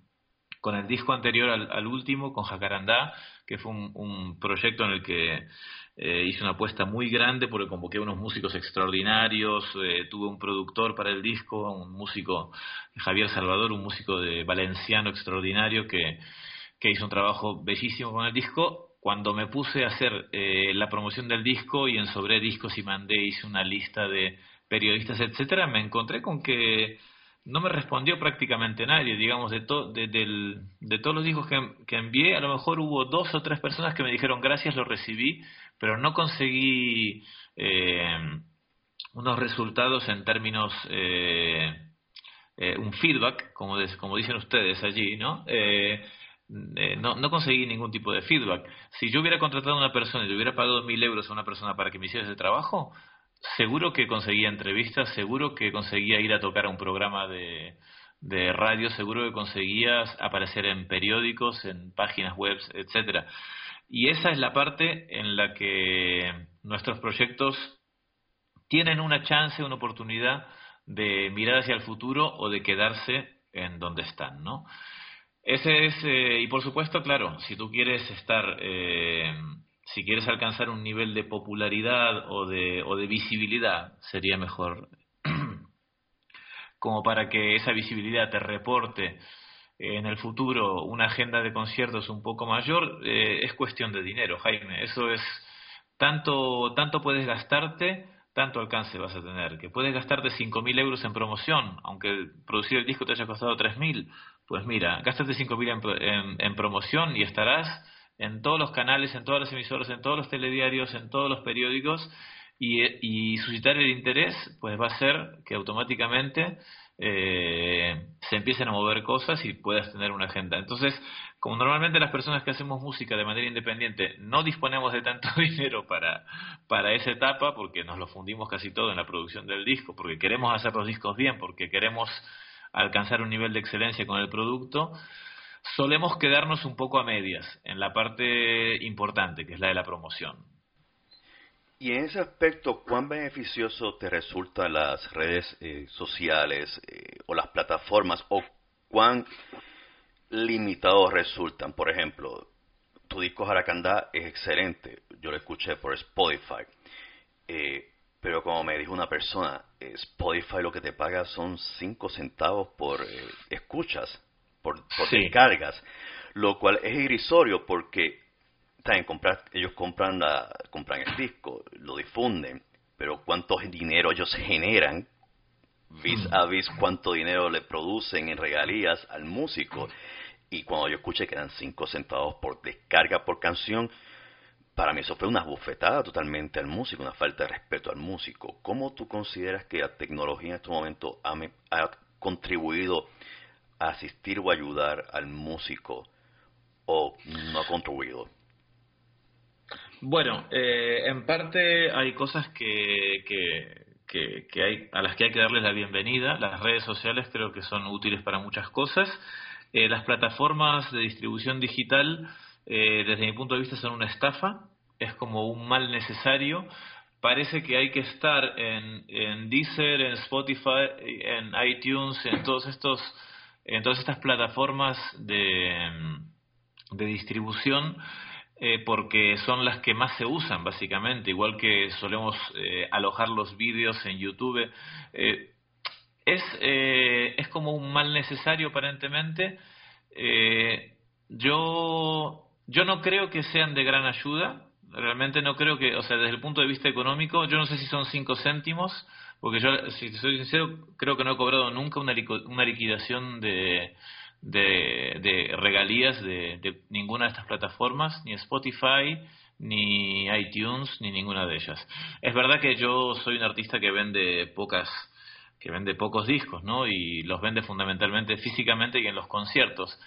con el disco anterior al, último, con Jacarandá, que fue un, proyecto en el que eh, hice una apuesta muy grande porque convoqué unos músicos extraordinarios, eh, tuve un productor para el disco, un músico, Javier Salvador, un músico de valenciano extraordinario que que hizo un trabajo bellísimo con el disco. Cuando me puse a hacer eh, la promoción del disco y en sobre discos y mandé, hice una lista de periodistas, etcétera, me encontré con que no me respondió prácticamente nadie, digamos, de, de, de, todos los discos que, envié, a lo mejor hubo dos o tres personas que me dijeron gracias, lo recibí, pero no conseguí eh, unos resultados en términos, eh, un feedback, como, como dicen ustedes allí, ¿no? Eh, no, no conseguí ningún tipo de feedback. Si yo hubiera contratado a una persona y hubiera pagado mil euros a una persona para que me hiciera ese trabajo, seguro que conseguía entrevistas, seguro que conseguía ir a tocar a un programa de, radio, seguro que conseguía aparecer en periódicos, en páginas web, etcétera. Y esa es la parte en la que nuestros proyectos tienen una chance, una oportunidad de mirar hacia el futuro o de quedarse en donde están, ¿no? Ese es, eh, y por supuesto, claro, si tú quieres estar, eh, si quieres alcanzar un nivel de popularidad o de, o de visibilidad, sería mejor como para que esa visibilidad te reporte en el futuro una agenda de conciertos un poco mayor, eh, es cuestión de dinero, Jaime. Eso es, tanto, tanto puedes gastarte, tanto alcance vas a tener. Que puedes gastarte 5.000 euros en promoción, aunque producir el disco te haya costado 3.000. Pues mira, gástate 5.000 en, en, promoción y estarás en todos los canales, en todas las emisoras, en todos los telediarios, en todos los periódicos y, y suscitar el interés, pues va a ser que automáticamente eh, se empiecen a mover cosas y puedas tener una agenda. Entonces, como normalmente las personas que hacemos música de manera independiente no disponemos de tanto dinero para, para esa etapa, porque nos lo fundimos casi todo en la producción del disco, porque queremos hacer los discos bien, porque queremos alcanzar un nivel de excelencia con el producto, solemos quedarnos un poco a medias en la parte importante, que es la de la promoción. Y en ese aspecto, ¿cuán beneficioso te resultan las redes eh, sociales eh, o las plataformas o cuán limitados resultan? Por ejemplo, tu disco Jaracandá es excelente, yo lo escuché por Spotify, eh, pero como me dijo una persona, Spotify lo que te paga son 5 centavos por escuchas, por, por descargas, lo cual es irrisorio porque también comprar, ellos compran, la, compran el disco, lo difunden, pero cuánto dinero ellos generan vis mm. a vis cuánto dinero le producen en regalías al músico. Y cuando yo escuché que eran 5 centavos por descarga por canción, para mí eso fue una bufetada totalmente al músico, una falta de respeto al músico. ¿Cómo tú consideras que la tecnología en este momento ha, contribuido a asistir o ayudar al músico o no ha contribuido? Bueno, eh, en parte hay cosas que, que, hay, a las que hay que darles la bienvenida. Las redes sociales creo que son útiles para muchas cosas. Eh, las plataformas de distribución digital, eh, desde mi punto de vista, son una estafa. Es como un mal necesario. Parece que hay que estar en, en Deezer, en Spotify, en iTunes, en todos estos, en todas estas plataformas de, de distribución eh, porque son las que más se usan, básicamente, igual que solemos eh, alojar los vídeos en YouTube. Eh, es, es como un mal necesario, aparentemente. yo, yo no creo que sean de gran ayuda. Realmente no creo que, o sea, desde el punto de vista económico, yo no sé si son cinco céntimos, porque yo, si soy sincero, creo que no he cobrado nunca una, una liquidación de, de, regalías de, ninguna de estas plataformas, ni Spotify, ni iTunes, ni ninguna de ellas. Es verdad que yo soy un artista que vende pocas que vende pocos discos, ¿no? Y los vende fundamentalmente físicamente y en los conciertos.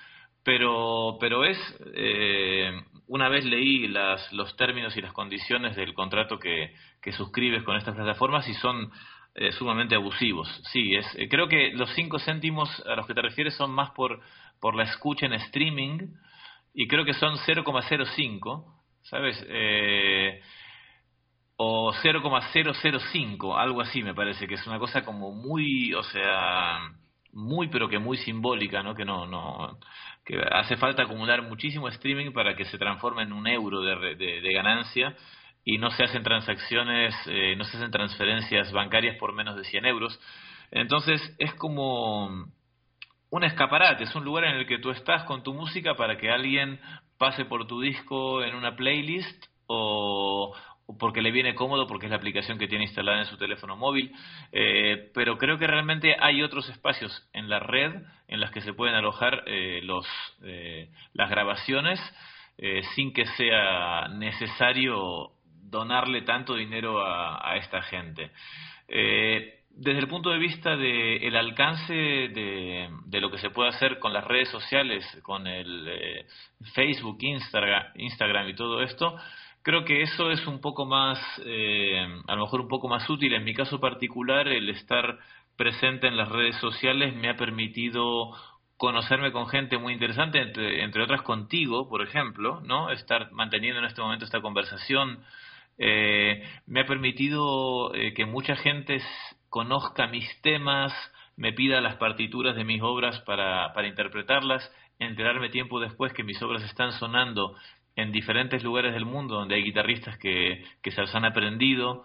Pero, pero es, eh, una vez leí las, los términos y las condiciones del contrato que, que suscribes con estas plataformas y son eh, sumamente abusivos. Sí, es, eh, creo que los 5 céntimos a los que te refieres son más por, por la escucha en streaming y creo que son 0,05, ¿sabes? Eh, o 0,005, algo así me parece, que es una cosa como muy, o sea, muy pero que muy simbólica, ¿no? Que no, no, que hace falta acumular muchísimo streaming para que se transforme en un euro de, de, de ganancia y no se hacen transacciones, eh, no se hacen transferencias bancarias por menos de 100 euros. Entonces es como un escaparate, es un lugar en el que tú estás con tu música para que alguien pase por tu disco en una playlist o, porque le viene cómodo porque es la aplicación que tiene instalada en su teléfono móvil, eh, pero creo que realmente hay otros espacios en la red en las que se pueden alojar eh, los, las grabaciones sin que sea necesario donarle tanto dinero a, esta gente. Eh, desde el punto de vista del alcance de, lo que se puede hacer con las redes sociales, con el eh, Facebook, Instagram, Instagram y todo esto, creo que eso es un poco más, eh, a lo mejor un poco más útil. En mi caso particular, el estar presente en las redes sociales me ha permitido conocerme con gente muy interesante, entre, otras contigo, por ejemplo, ¿no? Estar manteniendo en este momento esta conversación eh, me ha permitido eh, que mucha gente conozca mis temas, me pida las partituras de mis obras para, para interpretarlas, enterarme tiempo después que mis obras están sonando en diferentes lugares del mundo donde hay guitarristas que, que se las han aprendido.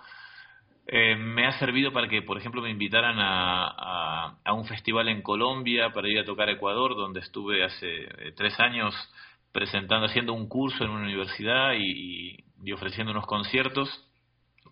Eh, me ha servido para que, por ejemplo, me invitaran a, a, un festival en Colombia para ir a tocar a Ecuador, donde estuve hace eh, tres años presentando, haciendo un curso en una universidad y, y ofreciendo unos conciertos,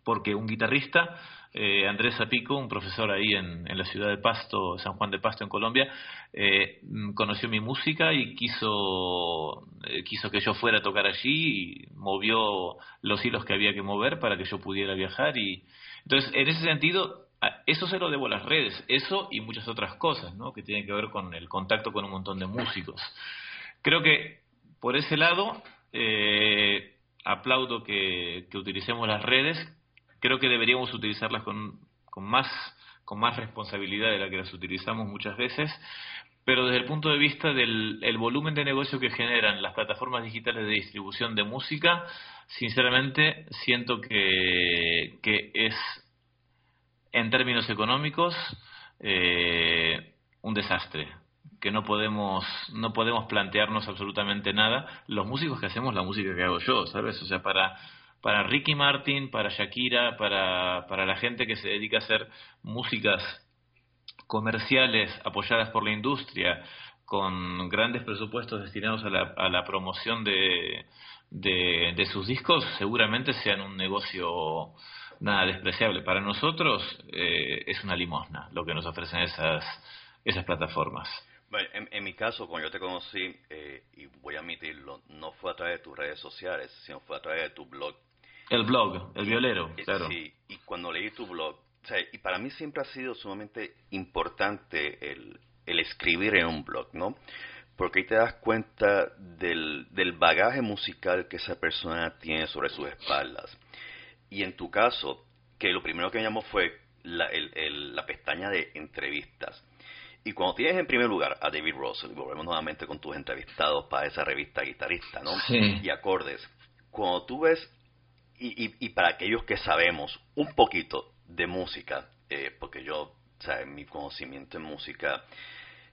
porque un guitarrista eh, Andrés Zapico, un profesor ahí en, la ciudad de Pasto, San Juan de Pasto, en Colombia, eh, mm, conoció mi música y quiso, eh, quiso que yo fuera a tocar allí y movió los hilos que había que mover para que yo pudiera viajar. y Entonces, en ese sentido, eso se lo debo a las redes, eso y muchas otras cosas, ¿no? que tienen que ver con el contacto con un montón de músicos. Creo que por ese lado, aplaudo que, que utilicemos las redes, creo que deberíamos utilizarlas con, con, más, con más responsabilidad de la que las utilizamos muchas veces, pero desde el punto de vista del el volumen de negocio que generan las plataformas digitales de distribución de música, sinceramente siento que, que es, en términos económicos, eh, un desastre que no podemos no podemos plantearnos absolutamente nada. Los músicos que hacemos la música que hago yo sabes o sea para para Ricky Martin, para Shakira, para, para la gente que se dedica a hacer músicas comerciales apoyadas por la industria, con grandes presupuestos destinados a la, a la promoción de, de, sus discos, seguramente sean un negocio nada despreciable. Para nosotros eh, es una limosna lo que nos ofrecen esas, esas plataformas. En, mi caso, cuando yo te conocí, eh, y voy a admitirlo, no fue a través de tus redes sociales, sino fue a través de tu blog el blog, el violero, claro. Sí, y cuando leí tu blog, o sea, y para mí siempre ha sido sumamente importante el, el escribir en un blog, ¿no? Porque ahí te das cuenta del, del bagaje musical que esa persona tiene sobre sus espaldas. Y en tu caso, que lo primero que me llamó fue la, el, la pestaña de entrevistas. Y cuando tienes en primer lugar a David Russell, y volvemos nuevamente con tus entrevistados para esa revista guitarrista, ¿no? Sí. Y acordes, cuando tú ves y, y, para aquellos que sabemos un poquito de música, eh, porque yo, o sea, en mi conocimiento en música,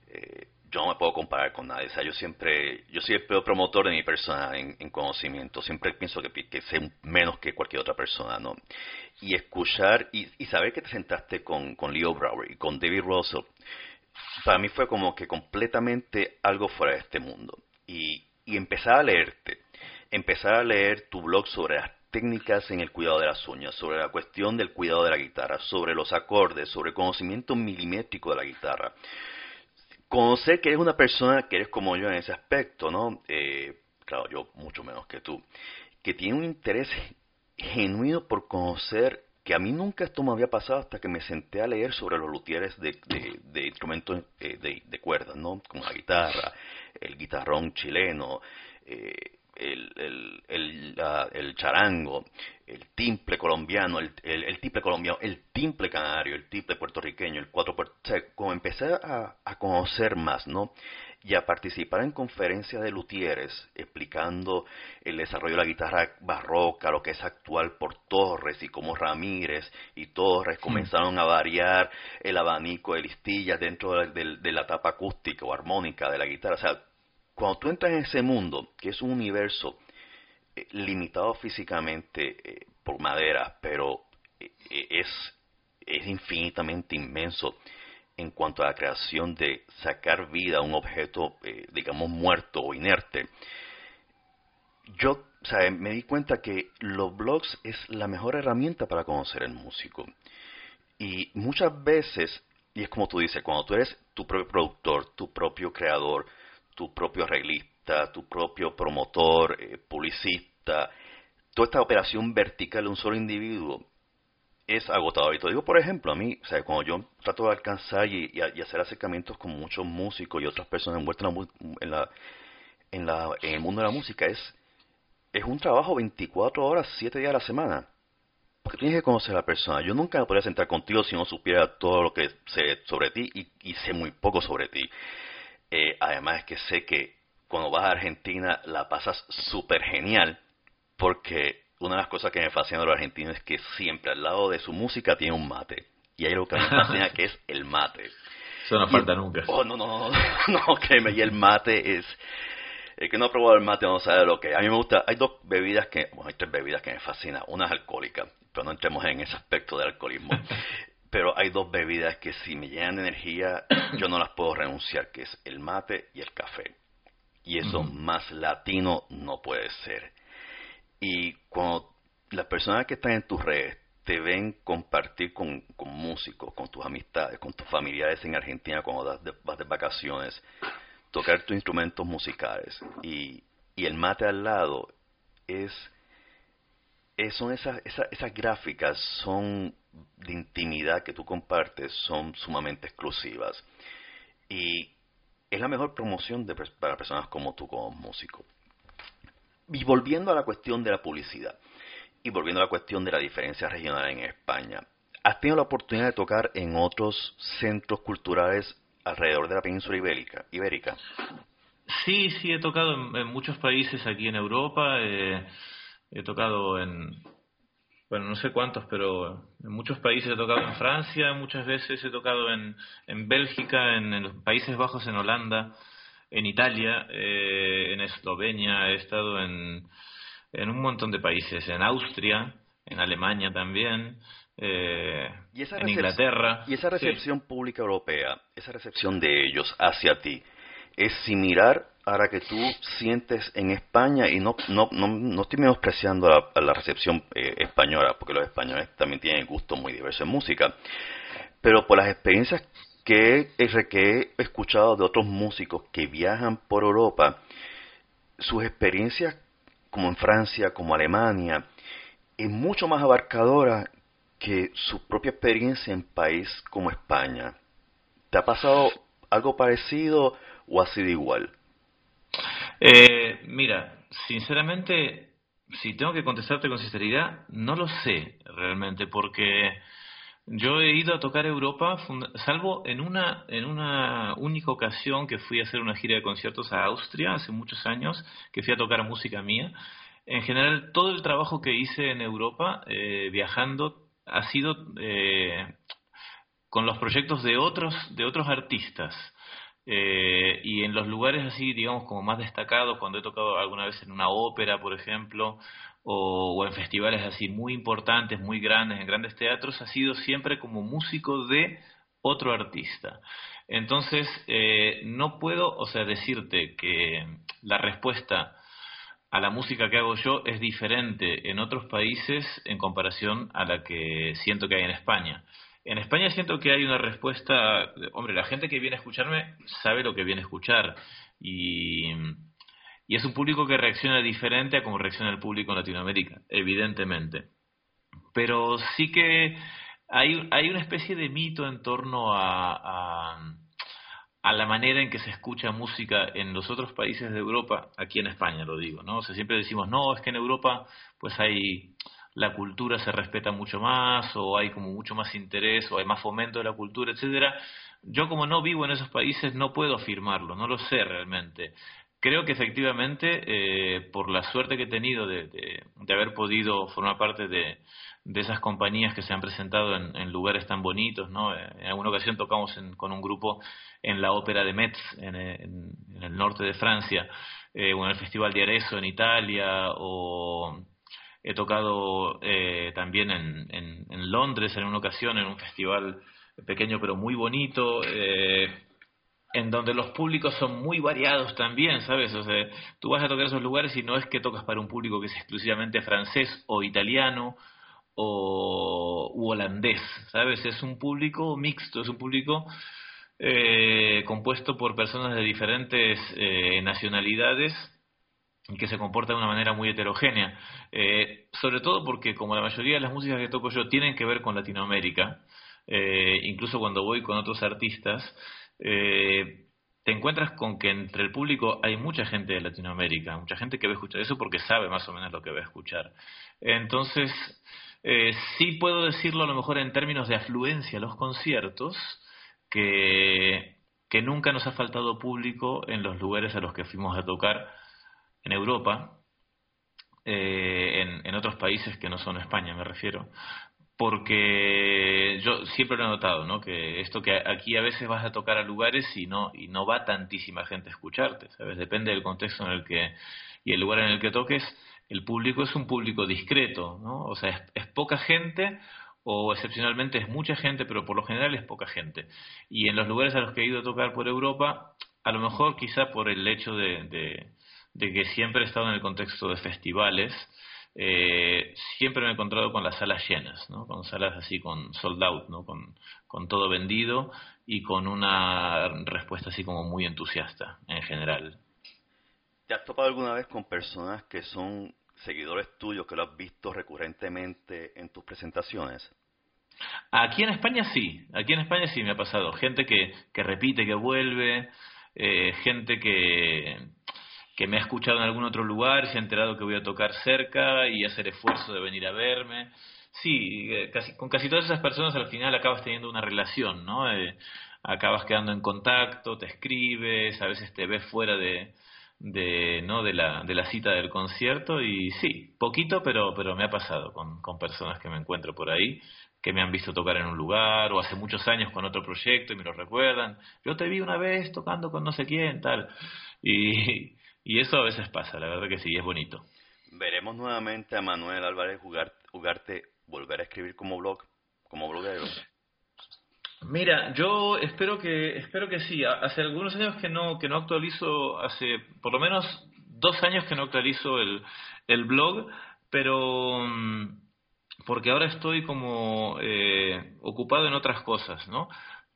eh, yo no me puedo comparar con nadie. O sea, yo siempre, yo soy el peor promotor de mi persona en, conocimiento. Siempre pienso que, que, sé menos que cualquier otra persona, ¿no? Y escuchar y, saber que te sentaste con, con Leo Brower y con David Russell, para mí fue como que completamente algo fuera de este mundo. Y, y empezar a leerte, empezar a leer tu blog sobre las técnicas en el cuidado de las uñas, sobre la cuestión del cuidado de la guitarra, sobre los acordes, sobre el conocimiento milimétrico de la guitarra. Conocer que eres una persona que eres como yo en ese aspecto, ¿no? Eh, claro, yo mucho menos que tú, que tiene un interés genuino por conocer que a mí nunca esto me había pasado hasta que me senté a leer sobre los luthieres de, de, instrumentos eh, de, de, cuerdas, ¿no? Como la guitarra, el guitarrón chileno, eh, el, el, el, el, charango, el timple colombiano, el, el, timple colombiano, el timple canario, el timple puertorriqueño, el cuatro puerto, o sea, como empecé a, a, conocer más, ¿no? Y a participar en conferencias de luthieres explicando el desarrollo de la guitarra barroca, lo que es actual por Torres y cómo Ramírez y Torres comenzaron a variar el abanico de listillas dentro de, de, de la tapa acústica o armónica de la guitarra. O sea, cuando tú entras en ese mundo, que es un universo eh, limitado físicamente eh, por madera, pero eh, es, infinitamente inmenso en cuanto a la creación de sacar vida a un objeto, digamos, muerto o inerte. Yo me di cuenta que los blogs es la mejor herramienta para conocer el músico. Y muchas veces, y es como tú dices, cuando tú eres tu propio productor, tu propio creador, tu propio arreglista, tu propio promotor, eh, publicista, toda esta operación vertical de un solo individuo es agotador. Y te digo, por ejemplo, a mí, o sea, cuando yo trato de alcanzar y, hacer acercamientos con muchos músicos y otras personas envueltas en, la, en, la, en el mundo de la música, es, es un trabajo 24 horas, 7 días a la semana. Porque tienes que conocer a la persona. Yo nunca me podría sentar contigo si no supiera todo lo que sé sobre ti y, y sé muy poco sobre ti. Eh, además es que sé que cuando vas a Argentina la pasas súper genial porque una de las cosas que me fascina de los argentinos es que siempre al lado de su música tiene un mate. y hay algo que me fascina que es el mate. Eso no falta nunca. Oh, no, no, no, no, créeme, y el mate es... El que no ha probado el mate no sabe lo que. A mí me gusta, hay dos bebidas que, bueno, hay tres bebidas que me fascinan. Una es alcohólica, pero no entremos en ese aspecto del alcoholismo. pero hay dos bebidas que si me llenan de energía, yo no las puedo renunciar, que es el mate y el café. Y eso más latino no puede ser. Y cuando las personas que están en tus redes te ven compartir con, músicos, con tus amistades, con tus familiares en Argentina cuando vas de vacaciones, tocar tus instrumentos musicales y, y el mate al lado es, son esas, esas, esas gráficas son de intimidad que tú compartes son sumamente exclusivas y es la mejor promoción de, para personas como tú como músico. Y volviendo a la cuestión de la publicidad, y volviendo a la cuestión de la diferencia regional en España, ¿has tenido la oportunidad de tocar en otros centros culturales alrededor de la península ibérica? ibérica? Sí, sí, he tocado en, muchos países aquí en Europa. Eh, he tocado en, bueno, no sé cuántos, pero en muchos países he tocado en Francia, muchas veces he tocado en, en Bélgica, en, los Países Bajos, en Holanda, en Italia, eh, en Eslovenia, he estado en, en un montón de países, en Austria, en Alemania también, eh, en Inglaterra. Y esa recepción pública europea, esa recepción de ellos hacia ti, es similar a la que tú sientes en España y no, no, no, no estoy menospreciando la, la recepción eh, española, porque los españoles también tienen gusto muy diverso en música, pero por las experiencias que, que he escuchado de otros músicos que viajan por Europa, sus experiencias como en Francia, como Alemania, es mucho más abarcadora que su propia experiencia en país como España. ¿Te ha pasado algo parecido o ha sido igual? Eh, mira, sinceramente, si tengo que contestarte con sinceridad, no lo sé realmente, porque yo he ido a tocar Europa, salvo en una, en una única ocasión que fui a hacer una gira de conciertos a Austria hace muchos años, que fui a tocar música mía. En general, todo el trabajo que hice en Europa, eh, viajando, ha sido eh, con los proyectos de otros, de otros artistas. Eh, y en los lugares así, digamos, como más destacados, cuando he tocado alguna vez en una ópera, por ejemplo, o, en festivales así muy importantes, muy grandes, en grandes teatros, ha sido siempre como músico de otro artista. Entonces, eh, no puedo, o sea, decirte que la respuesta a la música que hago yo es diferente en otros países en comparación a la que siento que hay en España. En España siento que hay una respuesta, hombre, la gente que viene a escucharme sabe lo que viene a escuchar y, es un público que reacciona diferente a como reacciona el público en Latinoamérica, evidentemente. Pero sí que hay, hay una especie de mito en torno a, a, la manera en que se escucha música en los otros países de Europa, aquí en España lo digo, ¿no? O sea, siempre decimos, no, es que en Europa pues hay la cultura se respeta mucho más o hay como mucho más interés o hay más fomento de la cultura, etcétera. Yo como no vivo en esos países no puedo afirmarlo, no lo sé realmente. Creo que efectivamente, eh, por la suerte que he tenido de, de, haber podido formar parte de, de, esas compañías que se han presentado en, lugares tan bonitos, ¿no? En alguna ocasión tocamos con un grupo en la ópera de Metz, en, el norte de Francia, eh, o en el Festival de Arezzo en Italia, o He tocado eh, también en, en, Londres en una ocasión, en un festival pequeño pero muy bonito, eh, en donde los públicos son muy variados también, ¿sabes? O sea, tú vas a tocar esos lugares y no es que tocas para un público que es exclusivamente francés o italiano o u holandés, ¿sabes? Es un público mixto, es un público eh, compuesto por personas de diferentes nacionalidades que se comporta de una manera muy heterogénea, eh, sobre todo porque como la mayoría de las músicas que toco yo tienen que ver con Latinoamérica, eh, incluso cuando voy con otros artistas, eh, te encuentras con que entre el público hay mucha gente de Latinoamérica, mucha gente que va a escuchar eso porque sabe más o menos lo que va a escuchar. Entonces, sí puedo decirlo a lo mejor en términos de afluencia a los conciertos, que, que nunca nos ha faltado público en los lugares a los que fuimos a tocar en Europa, eh, en, otros países que no son España, me refiero. porque yo siempre lo he notado, ¿no? Que esto que aquí a veces vas a tocar a lugares y no y no va tantísima gente a escucharte, ¿sabes? Depende del contexto en el que y el lugar en el que toques, el público es un público discreto, ¿no? O sea, es, poca gente o excepcionalmente es mucha gente, pero por lo general es poca gente. Y en los lugares a los que he ido a tocar por Europa, a lo mejor quizá por el hecho de, de que siempre he estado en el contexto de festivales, eh, siempre me he encontrado con las salas llenas, ¿no? con salas así con sold out, ¿no? con, con todo vendido y con una respuesta así como muy entusiasta en general. ¿Te has topado alguna vez con personas que son seguidores tuyos, que lo has visto recurrentemente en tus presentaciones? Aquí en España sí, aquí en España sí me ha pasado. Gente que, que repite, que vuelve, eh, gente que, que me ha escuchado en algún otro lugar, se ha enterado que voy a tocar cerca y hacer esfuerzo de venir a verme. Sí, eh, casi, con casi todas esas personas al final acabas teniendo una relación, ¿no? Eh, acabas quedando en contacto, te escribes, a veces te ves fuera de, de, ¿no? de, la, de la cita del concierto y sí, poquito, pero, pero me ha pasado con, con personas que me encuentro por ahí que me han visto tocar en un lugar o hace muchos años con otro proyecto y me lo recuerdan. Yo te vi una vez tocando con no sé quién, tal. Y, y eso a veces pasa, la verdad que sí, es bonito. Veremos nuevamente a Manuel Álvarez jugar, jugarte, volver a escribir como blog, como bloguero. Mira, yo espero que espero que sí. Hace algunos años que no que no actualizo, hace por lo menos dos años que no actualizo el, el blog, pero mm, porque ahora estoy como eh, ocupado en otras cosas, ¿no?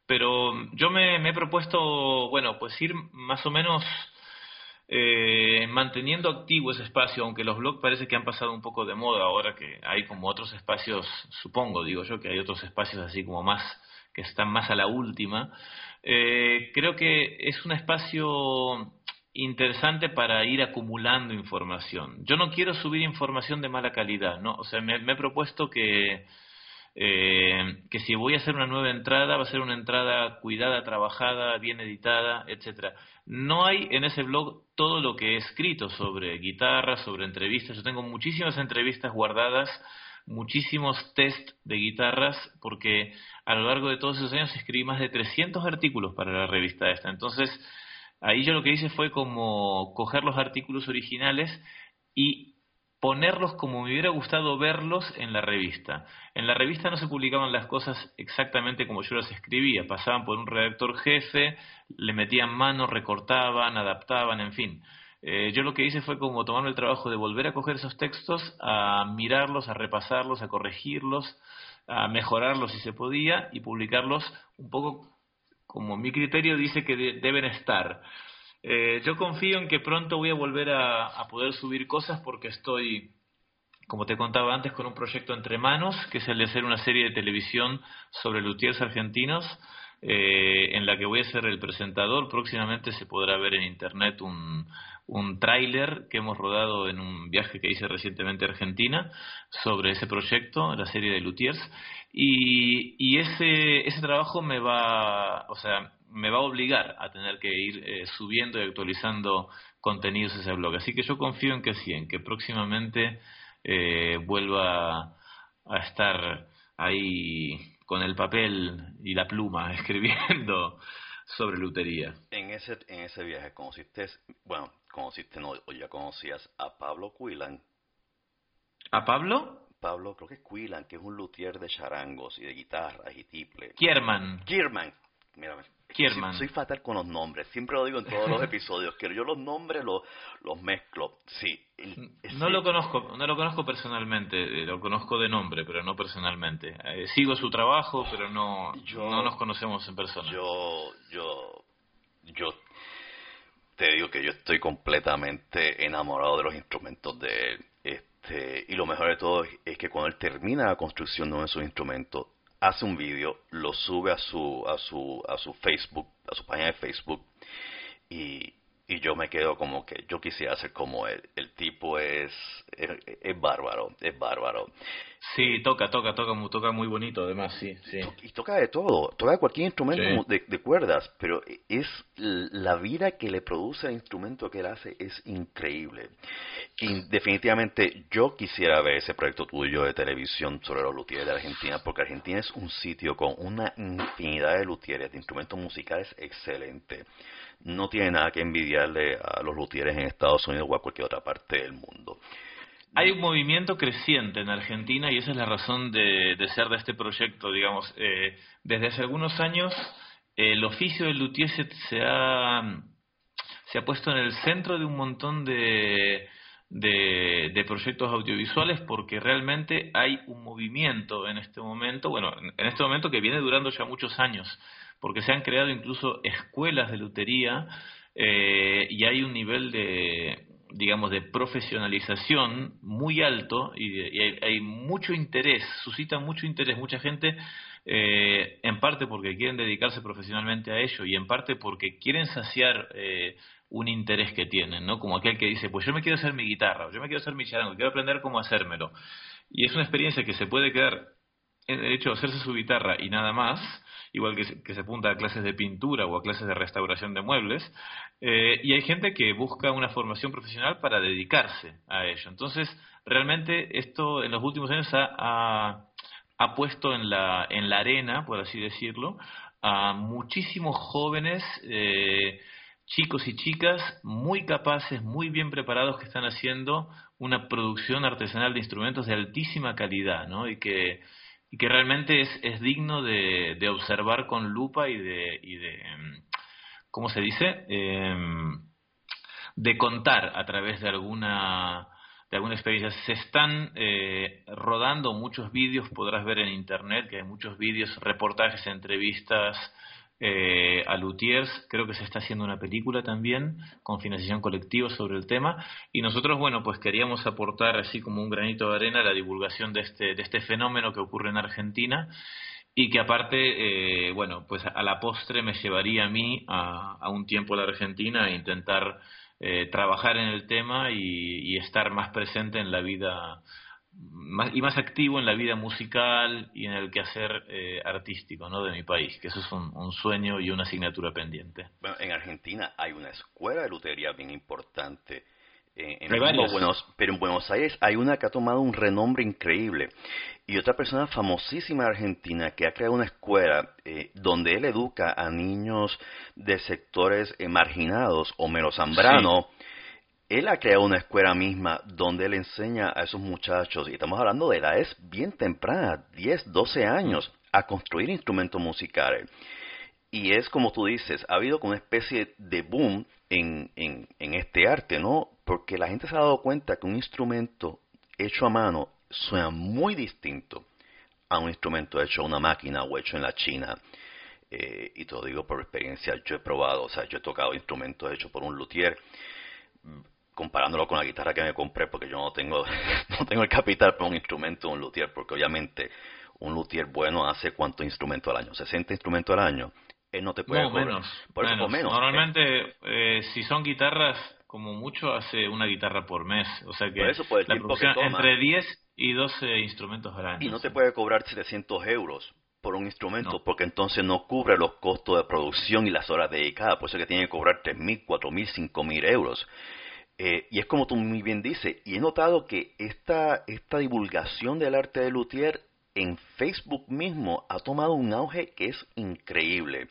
Pero yo me, me he propuesto, bueno, pues ir más o menos eh, manteniendo activo ese espacio, aunque los blogs parece que han pasado un poco de moda ahora que hay como otros espacios, supongo, digo yo, que hay otros espacios así como más, que están más a la última, eh, creo que es un espacio interesante para ir acumulando información. Yo no quiero subir información de mala calidad, ¿no? O sea, me he propuesto que eh, que si voy a hacer una nueva entrada, va a ser una entrada cuidada, trabajada, bien editada, etcétera. No hay en ese blog todo lo que he escrito sobre guitarras, sobre entrevistas. Yo tengo muchísimas entrevistas guardadas, muchísimos test de guitarras, porque a lo largo de todos esos años escribí más de 300 artículos para la revista esta. Entonces, ahí yo lo que hice fue como coger los artículos originales y ponerlos como me hubiera gustado verlos en la revista. En la revista no se publicaban las cosas exactamente como yo las escribía, pasaban por un redactor jefe, le metían mano, recortaban, adaptaban, en fin. Eh, yo lo que hice fue como tomarme el trabajo de volver a coger esos textos, a mirarlos, a repasarlos, a corregirlos, a mejorarlos si se podía y publicarlos un poco como mi criterio dice que deben estar. Eh, yo confío en que pronto voy a volver a, poder subir cosas porque estoy, como te contaba antes, con un proyecto entre manos, que es el de hacer una serie de televisión sobre luthiers argentinos, eh, en la que voy a ser el presentador. Próximamente se podrá ver en internet un, un tráiler que hemos rodado en un viaje que hice recientemente a Argentina sobre ese proyecto, la serie de luthiers. Y, y ese, ese trabajo me va, o sea, me va a obligar a tener que ir eh, subiendo y actualizando contenidos a ese blog. Así que yo confío en que sí, en que próximamente eh, vuelva a estar ahí con el papel y la pluma escribiendo sobre lutería. En ese, en ese viaje conociste, bueno, conociste, no, o ya conocías a Pablo Quilan. ¿A Pablo? Pablo, creo que es Quilan, que es un luthier de charangos y de guitarras y tiples. Kierman. Kierman. Mírame, Kierman. Soy, fatal con los nombres. Siempre lo digo en todos los episodios. Que yo los nombres los, los mezclo. Sí. No lo conozco, no lo conozco personalmente. Eh, lo conozco de nombre, pero no personalmente. Eh, sigo su trabajo, pero no, no nos conocemos en persona. Yo, yo, yo te digo que yo estoy completamente enamorado de los instrumentos de él. Este, y lo mejor de todo es que cuando él termina la construcción de uno de sus instrumentos, hace un vídeo, lo sube a su, a su, a su Facebook, a su página de Facebook, y, y yo me quedo como que yo quisiera ser como él. El tipo es, es, bárbaro, es bárbaro. Sí, toca, toca, toca, toca muy bonito además, sí, sí. Y toca de todo, toca cualquier instrumento de, de, cuerdas, pero es la vida que le produce el instrumento que él hace es increíble. Y definitivamente yo quisiera ver ese proyecto tuyo de televisión sobre los luthieres de Argentina, porque Argentina es un sitio con una infinidad de luthieres, de instrumentos musicales excelente. No tiene nada que envidiarle a los luthieres en Estados Unidos o a cualquier otra parte del mundo. Hay un movimiento creciente en Argentina y esa es la razón de, ser de este proyecto, digamos. Eh, desde hace algunos años el oficio del luthier se, ha, se ha puesto en el centro de un montón de, de, proyectos audiovisuales porque realmente hay un movimiento en este momento, bueno, en este momento que viene durando ya muchos años, porque se han creado incluso escuelas de lutería eh, y hay un nivel de, digamos, de profesionalización muy alto y, hay, mucho interés, suscita mucho interés, mucha gente, eh, en parte porque quieren dedicarse profesionalmente a ello y en parte porque quieren saciar eh, un interés que tienen, ¿no? Como aquel que dice, pues yo me quiero hacer mi guitarra, yo me quiero hacer mi charango, quiero aprender cómo hacérmelo. Y es una experiencia que se puede quedar, de hecho, hacerse su guitarra y nada más, igual que se, que se apunta a clases de pintura o a clases de restauración de muebles, eh, y hay gente que busca una formación profesional para dedicarse a ello. Entonces, realmente esto en los últimos años ha, ha, puesto en la, en la arena, por así decirlo, a muchísimos jóvenes, eh, chicos y chicas muy capaces, muy bien preparados que están haciendo una producción artesanal de instrumentos de altísima calidad, ¿no? Y que y que realmente es, es digno de, de, observar con lupa y de, y de em, ¿cómo se dice? Em, de contar a través de alguna de alguna experiencia. Se están eh, rodando muchos vídeos, podrás ver en internet que hay muchos vídeos, reportajes, entrevistas, eh, a Lutiers, creo que se está haciendo una película también con financiación colectiva sobre el tema. Y nosotros, bueno, pues queríamos aportar así como un granito de arena a la divulgación de este, de este fenómeno que ocurre en Argentina y que aparte, eh, bueno, pues a la postre me llevaría a mí a, un tiempo a la Argentina e intentar eh, trabajar en el tema y, y, estar más presente en la vida más, y más activo en la vida musical y en el quehacer eh, artístico ¿no? de mi país, que eso es un, sueño y una asignatura pendiente. Bueno, en Argentina hay una escuela de lutería bien importante. Eh, en Buenos, pero en Buenos Aires hay una que ha tomado un renombre increíble y otra persona famosísima de Argentina que ha creado una escuela eh, donde él educa a niños de sectores marginados, Homero Zambrano, él ha creado una escuela misma donde él enseña a esos muchachos, y estamos hablando de edades bien tempranas, 10, 12 años, a construir instrumentos musicales. Y es como tú dices, ha habido como una especie de boom en, en, en este arte, ¿no? Porque la gente se ha dado cuenta que un instrumento hecho a mano suena muy distinto a un instrumento hecho a una máquina o hecho en la China. Eh, y te lo digo por experiencia, yo he probado, o sea, yo he tocado instrumentos hechos por un luthier comparándolo con la guitarra que me compré, porque yo no tengo, no tengo el capital para un instrumento, un luthier, porque obviamente un luthier bueno hace cuántos instrumentos al año, 60 instrumentos al año, él no te puede no, menos, por menos. menos. Normalmente, eh, si son guitarras, como mucho hace una guitarra por mes, o sea que eso, por el tiempo que entre 10 y 12 instrumentos al año. Y no te puede cobrar 700 euros por un instrumento, porque entonces no cubre los costos de producción y las horas dedicadas, por eso que tiene que cobrar 3.000, 4.000, 5.000 euros. Eh, y es como tú muy bien dices, y he notado que esta, esta divulgación del arte de luthier en Facebook mismo ha tomado un auge que es increíble.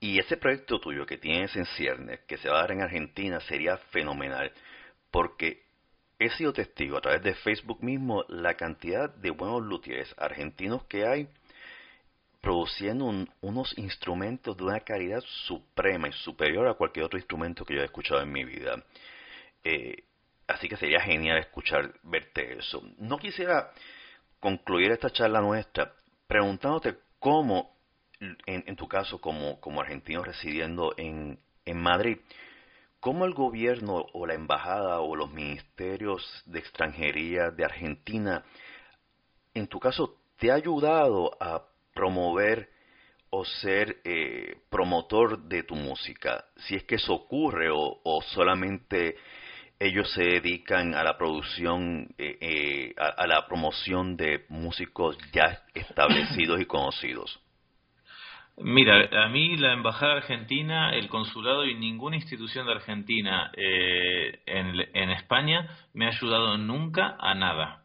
Y ese proyecto tuyo que tienes en ciernes, que se va a dar en Argentina, sería fenomenal, porque he sido testigo a través de Facebook mismo la cantidad de buenos luthieres argentinos que hay produciendo unos instrumentos de una calidad suprema y superior a cualquier otro instrumento que yo he escuchado en mi vida. Eh, así que sería genial escuchar, verte eso. No quisiera concluir esta charla nuestra preguntándote cómo, en, tu caso como, como argentino residiendo en, en Madrid, cómo el gobierno o la embajada o los ministerios de extranjería de Argentina, en tu caso, te ha ayudado a promover o ser eh, promotor de tu música, si es que eso ocurre o solamente ellos se dedican a la producción eh, eh, a, la promoción de músicos ya establecidos y conocidos? Mira, a mí la Embajada Argentina, el Consulado y ninguna institución de Argentina eh, en, España me ha ayudado nunca a nada.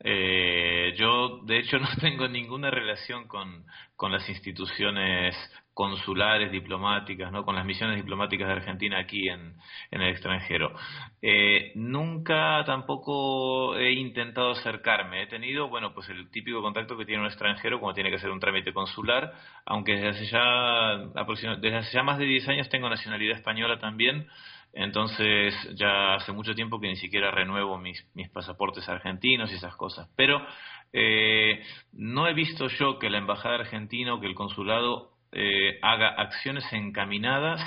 Eh, yo, de hecho, no tengo ninguna relación con, con las instituciones consulares, diplomáticas, ¿no? con las misiones diplomáticas de Argentina aquí en, en el extranjero. Eh, nunca tampoco he intentado acercarme. He tenido, bueno, pues el típico contacto que tiene un extranjero cuando tiene que hacer un trámite consular, aunque desde hace ya, desde hace ya más de 10 años tengo nacionalidad española también. Entonces ya hace mucho tiempo que ni siquiera renuevo mis, mis pasaportes argentinos y esas cosas. Pero eh, no he visto yo que la embajada argentina o que el consulado eh, haga acciones encaminadas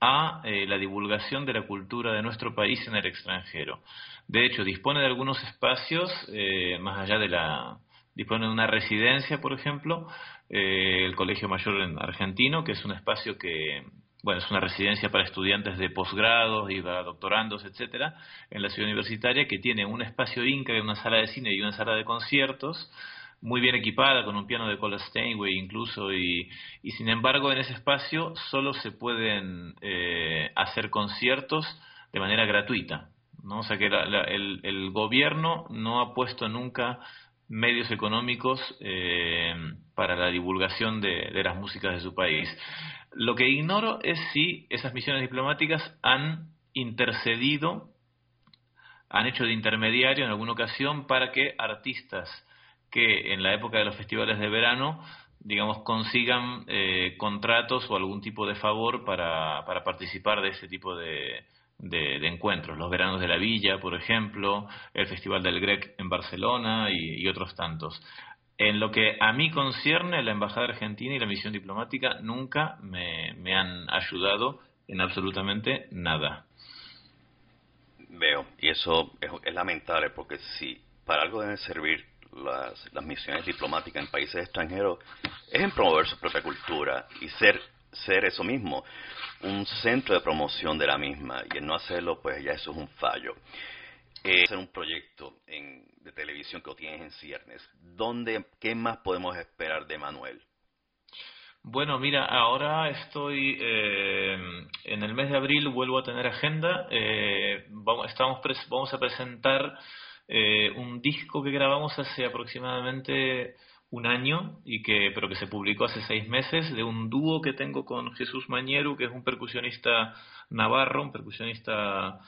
a eh, la divulgación de la cultura de nuestro país en el extranjero. De hecho, dispone de algunos espacios, eh, más allá de la... dispone de una residencia, por ejemplo, el Colegio Mayor en Argentino, que es un espacio que, bueno, es una residencia para estudiantes de posgrados y para doctorandos, etcétera, en la ciudad universitaria, que tiene un espacio Inca, una sala de cine y una sala de conciertos, muy bien equipada, con un piano de Cola Steinway incluso, y, y, sin embargo en ese espacio solo se pueden eh, hacer conciertos de manera gratuita. ¿no? O sea que el, el, gobierno no ha puesto nunca medios económicos eh, para la divulgación de las músicas de su país. Lo que ignoro es si esas misiones diplomáticas han intercedido, han hecho de intermediario en alguna ocasión para que artistas que en la época de los festivales de verano, digamos, consigan eh, contratos o algún tipo de favor para, para participar de ese tipo de, de, encuentros. Los veranos de la Villa, por ejemplo, el Festival del Grec en Barcelona y, otros tantos. En lo que a mí concierne, la Embajada Argentina y la misión diplomática nunca me, han ayudado en absolutamente nada. Veo, y eso es, lamentable porque si para algo deben servir las, las misiones diplomáticas en países extranjeros es en promover su propia cultura y ser, ser eso mismo, un centro de promoción de la misma. Y en no hacerlo, pues ya eso es un fallo. Eh, hacer un proyecto en, de televisión que tienes en ciernes. ¿Dónde, ¿Qué más podemos esperar de Manuel? Bueno, mira, ahora estoy eh, en el mes de abril, vuelvo a tener agenda. Eh, vamos, estamos vamos a presentar eh, un disco que grabamos hace aproximadamente un año y que pero que se publicó hace seis meses de un dúo que tengo con Jesús Mañeru que es un percusionista navarro un percusionista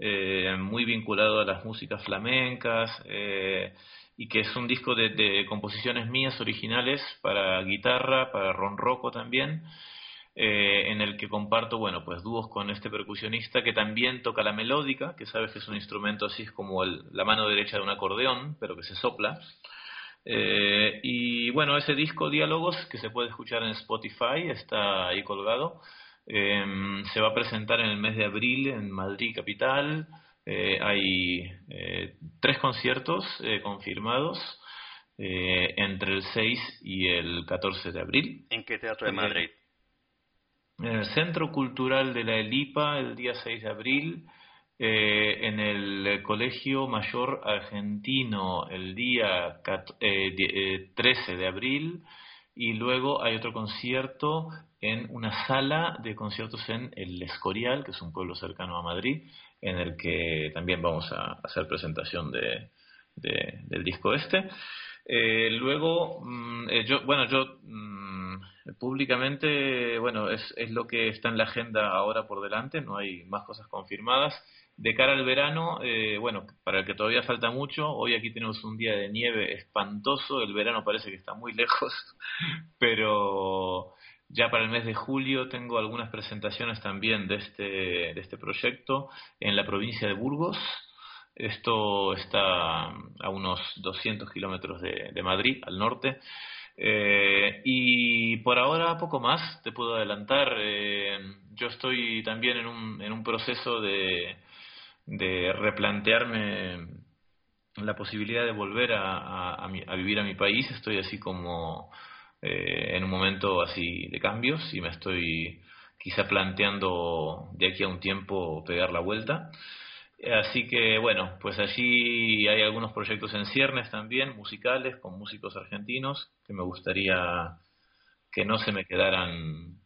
eh, muy vinculado a las músicas flamencas eh, y que es un disco de, composiciones mías originales para guitarra para ronroco también eh, en el que comparto, bueno, pues dúos con este percusionista que también toca la melódica, que sabes que es un instrumento así como la mano derecha de un acordeón, pero que se sopla. Y bueno, ese disco Diálogos, que se puede escuchar en Spotify, está ahí colgado. Em, se va a presentar en el mes de abril en Madrid Capital. Eh, hay tres conciertos confirmados entre el 6 y el 14 de abril. ¿En qué teatro de Madrid? en el Centro Cultural de la Elipa el día 6 de abril, eh, en el Colegio Mayor Argentino el día 13 eh, eh, de abril y luego hay otro concierto en una sala de conciertos en El Escorial, que es un pueblo cercano a Madrid, en el que también vamos a hacer presentación de, del disco este. luego, mm, yo, bueno, yo mm, Públicamente, bueno, es, es lo que está en la agenda ahora por delante, no hay más cosas confirmadas. De cara al verano, eh, bueno, para el que todavía falta mucho, hoy aquí tenemos un día de nieve espantoso, el verano parece que está muy lejos, pero ya para el mes de julio tengo algunas presentaciones también de este, de este proyecto en la provincia de Burgos. Esto está a unos 200 kilómetros de, de Madrid, al norte. Eh, y por ahora poco más te puedo adelantar. Eh, yo estoy también en un, en un proceso de, de replantearme la posibilidad de volver a, a, a, vivir a mi país. Estoy así como eh, en un momento así de cambios y me estoy quizá planteando de aquí a un tiempo pegar la vuelta. Así que bueno, pues allí hay algunos proyectos en ciernes también, musicales, con músicos argentinos, que me gustaría que no se me quedaran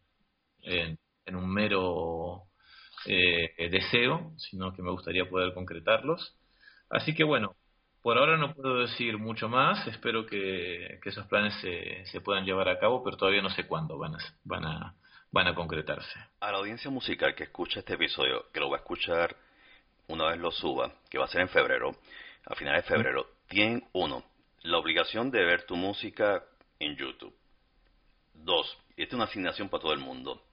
en, un mero eh, deseo, sino que me gustaría poder concretarlos. Así que bueno, por ahora no puedo decir mucho más, espero que, esos planes se, se, puedan llevar a cabo, pero todavía no sé cuándo van a, van, a, van a concretarse. A la audiencia musical que escucha este episodio, que lo va a escuchar una vez lo suba, que va a ser en febrero, a finales de febrero, tienen uno, la obligación de ver tu música en YouTube. Dos, esta es una asignación para todo el mundo,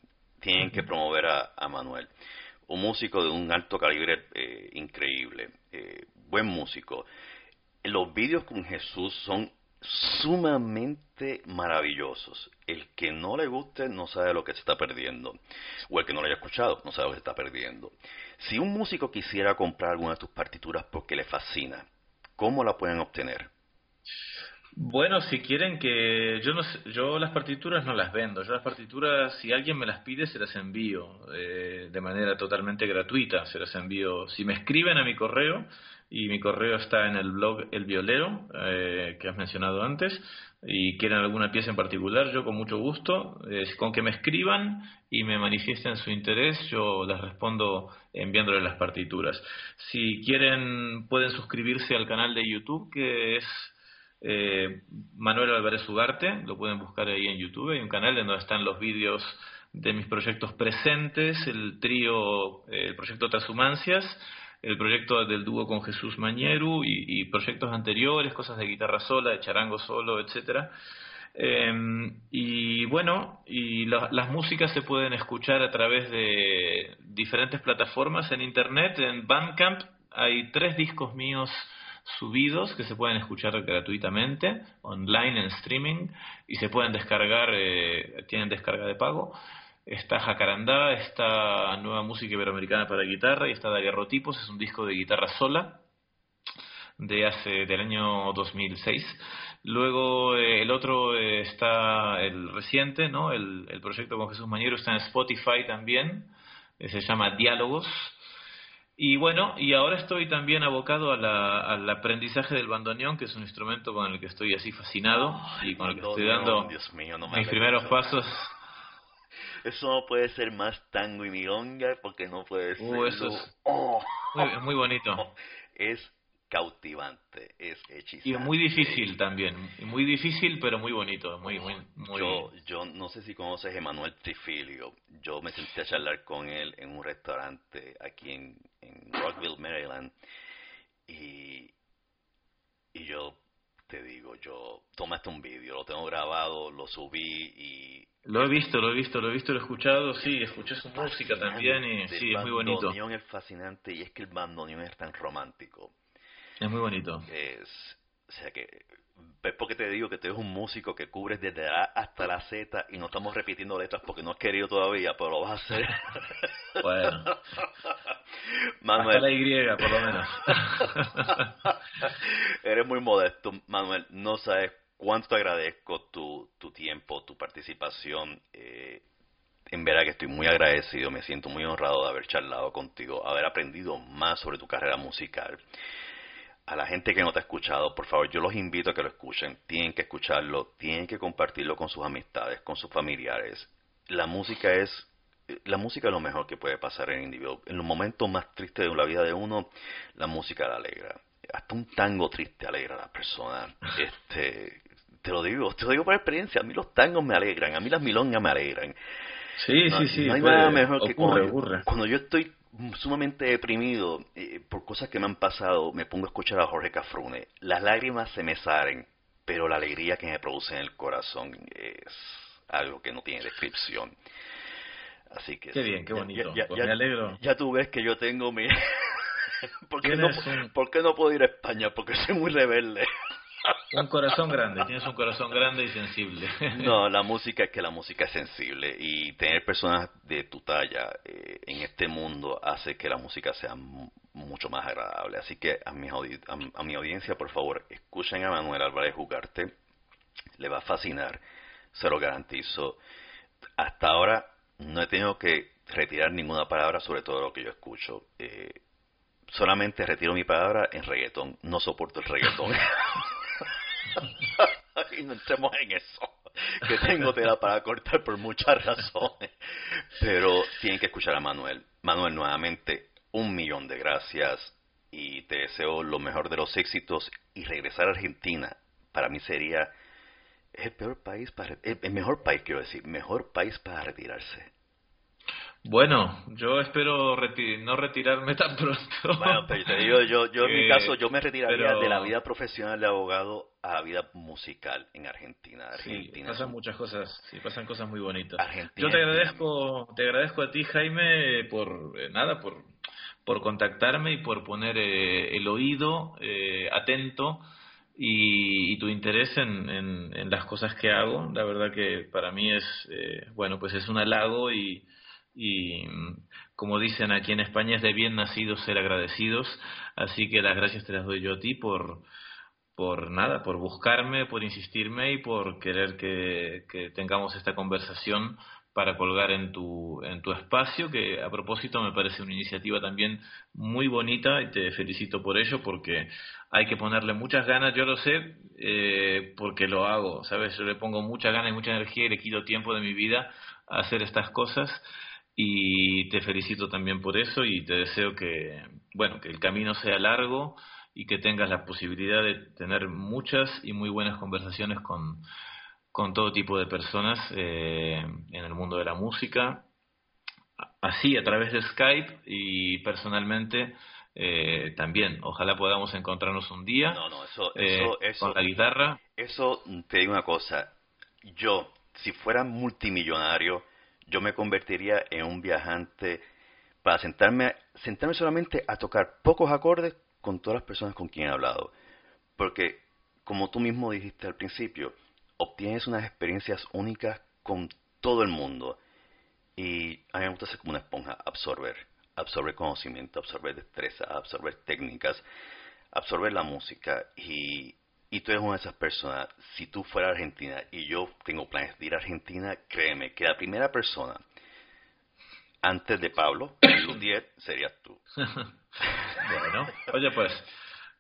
tienen que promover a, Manuel, un músico de un alto calibre eh, increíble, eh, buen músico. Los vídeos con Jesús son sumamente maravillosos. El que no le guste no sabe lo que se está perdiendo. O el que no lo haya escuchado no sabe lo que se está perdiendo. Si un músico quisiera comprar alguna de tus partituras porque le fascina, ¿cómo la pueden obtener? Bueno, si quieren que yo no yo las partituras no las vendo, yo las partituras si alguien me las pide se las envío eh, de manera totalmente gratuita, se las envío. Si me escriben a mi correo y mi correo está en el blog El Violero eh, que has mencionado antes y quieren alguna pieza en particular, yo con mucho gusto, con que me escriban y me manifiesten su interés, yo les respondo enviándoles las partituras. Si quieren pueden suscribirse al canal de YouTube que es eh, Manuel Álvarez Ugarte, lo pueden buscar ahí en YouTube, hay un canal en donde están los vídeos de mis proyectos presentes, el trío, eh, el proyecto Transhumancias, el proyecto del dúo con Jesús Mañeru y, proyectos anteriores, cosas de guitarra sola, de charango solo, etcétera. Em, y bueno, y las músicas se pueden escuchar a través de diferentes plataformas en internet, en Bandcamp hay tres discos míos subidos que se pueden escuchar gratuitamente, online en streaming, y se pueden descargar, eh, tienen descarga de pago. Está Jacarandá, está Nueva Música Iberoamericana para Guitarra y está Daguerrotipos, es un disco de guitarra sola de hace del año 2006. Luego eh, el otro eh, está el reciente, ¿no? El, el, proyecto con Jesús Mañero está en Spotify también, se llama Diálogos y bueno, y ahora estoy también abocado al aprendizaje del bandoneón, que es un instrumento con el que estoy así fascinado y con el que estoy dando mis primeros pasos. Eso no puede ser más tango y milonga porque no puede uh, ser. eso es oh. muy, bonito. Es cautivante, es hechizante. Y muy difícil también, muy difícil pero muy bonito, muy, muy, muy... Yo, yo no sé si conoces a Emanuel Trifilio, yo me senté a charlar con él en un restaurante aquí en, en Rockville, Maryland, y, y yo te digo, yo tomaste un vídeo, lo tengo grabado, lo subí y... Lo he visto, lo he visto, lo he visto, lo he escuchado, sí, escuché su música también y sí, es muy bonito. El bandoneón es fascinante y es que el bandoneón es tan romántico. Es muy bonito. Es, o sea que es porque te digo que tú eres un músico que cubres desde A hasta la Z y no estamos repitiendo letras porque no has querido todavía, pero lo vas a hacer. Bueno. Manuel. Hasta la Y, por lo menos. eres muy modesto, Manuel. No sabes cuánto te agradezco tu, tu tiempo, tu participación. Eh, en verdad que estoy muy agradecido, me siento muy honrado de haber charlado contigo, haber aprendido más sobre tu carrera musical a la gente que no te ha escuchado, por favor, yo los invito a que lo escuchen. Tienen que escucharlo, tienen que compartirlo con sus amistades, con sus familiares. La música es la música es lo mejor que puede pasar en el individuo. En los momentos más tristes de la vida de uno, la música la alegra. Hasta un tango triste alegra a la persona. Este, te lo digo, te lo digo por experiencia. A mí los tangos me alegran, a mí las milongas me alegran. Sí, sí, sí. No hay nada mejor que cuando yo estoy sumamente deprimido eh, por cosas que me han pasado, me pongo a escuchar a Jorge Cafrune. Las lágrimas se me salen, pero la alegría que me produce en el corazón es algo que no tiene descripción. Así que qué bien, qué bonito. Ya, pues me alegro. Ya tú ves que yo tengo mi ¿Por qué, no, ¿Por qué no puedo ir a España? Porque soy muy rebelde. Un corazón grande, tienes un corazón grande y sensible. No, la música es que la música es sensible y tener personas de tu talla eh, en este mundo hace que la música sea mucho más agradable. Así que a mi, a, mi audiencia, por favor, escuchen a Manuel Álvarez Jugarte, le va a fascinar, se lo garantizo. Hasta ahora no he tenido que retirar ninguna palabra sobre todo lo que yo escucho. Eh, solamente retiro mi palabra en reggaetón. No soporto el reggaetón. y no entremos en eso. Que tengo tela para cortar por muchas razones. Pero tienen que escuchar a Manuel. Manuel, nuevamente, un millón de gracias y te deseo lo mejor de los éxitos y regresar a Argentina para mí sería el peor país para el mejor país quiero decir mejor país para retirarse bueno, yo espero no retirarme tan pronto. Bueno, pero te digo, yo, yo en mi caso, yo me retiraría de la vida profesional de abogado a la vida musical en Argentina. Argentina sí, pasan muchas cosas, sí, pasan cosas muy bonitas. yo te agradezco, te agradezco a ti, Jaime, por eh, nada, por, por contactarme y por poner eh, el oído eh, atento y, tu interés en, en, las cosas que hago. La verdad que para mí es, bueno, pues es un halago y y como dicen aquí en España es de bien nacidos ser agradecidos, así que las gracias te las doy yo a ti por, por nada, por buscarme, por insistirme y por querer que, tengamos esta conversación para colgar en tu, en tu espacio, que a propósito me parece una iniciativa también muy bonita y te felicito por ello porque hay que ponerle muchas ganas, yo lo sé eh, porque lo hago, ¿sabes? Yo le pongo mucha ganas y mucha energía y le quito tiempo de mi vida a hacer estas cosas y te felicito también por eso y te deseo que, bueno, que el camino sea largo y que tengas la posibilidad de tener muchas y muy buenas conversaciones con, con todo tipo de personas eh, en el mundo de la música, así a través de Skype y personalmente eh, también. Ojalá podamos encontrarnos un día no, no, eso, eh, eso, con la guitarra. Eso te digo una cosa, yo si fuera multimillonario yo me convertiría en un viajante para sentarme, sentarme solamente a tocar pocos acordes con todas las personas con quien he hablado. Porque, como tú mismo dijiste al principio, obtienes unas experiencias únicas con todo el mundo. Y a mí me gusta ser como una esponja, absorber, absorber conocimiento, absorber destreza, absorber técnicas, absorber la música. Y y tú eres una de esas personas, si tú fueras a Argentina y yo tengo planes de ir a Argentina, créeme que la primera persona antes de Pablo, 10, serías tú. bueno, oye pues,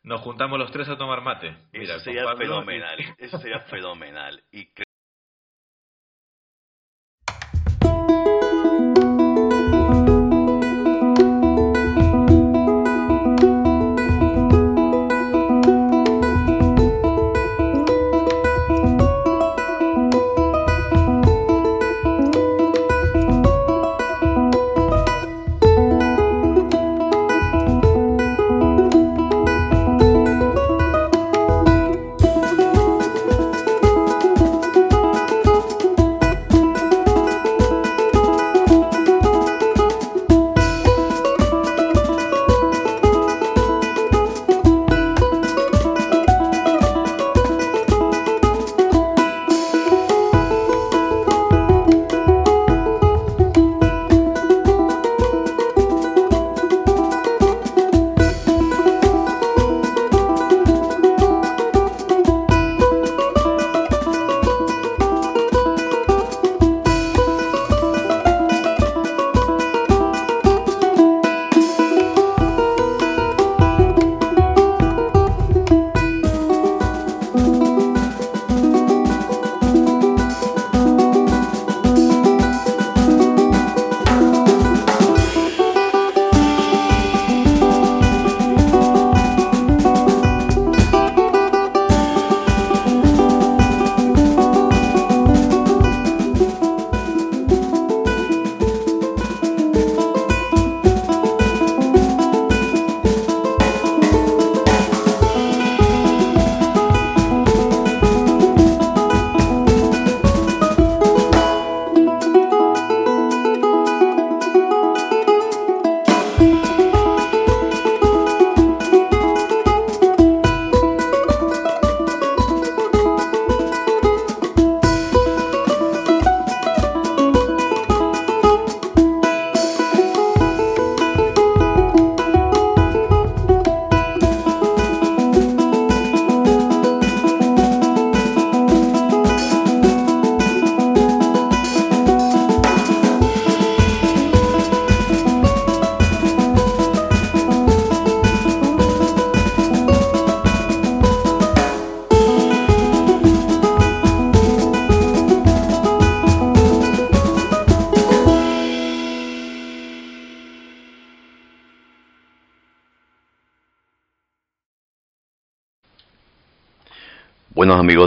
nos juntamos los tres a tomar mate. Mira, eso sería fenomenal, eso sería fenomenal. Y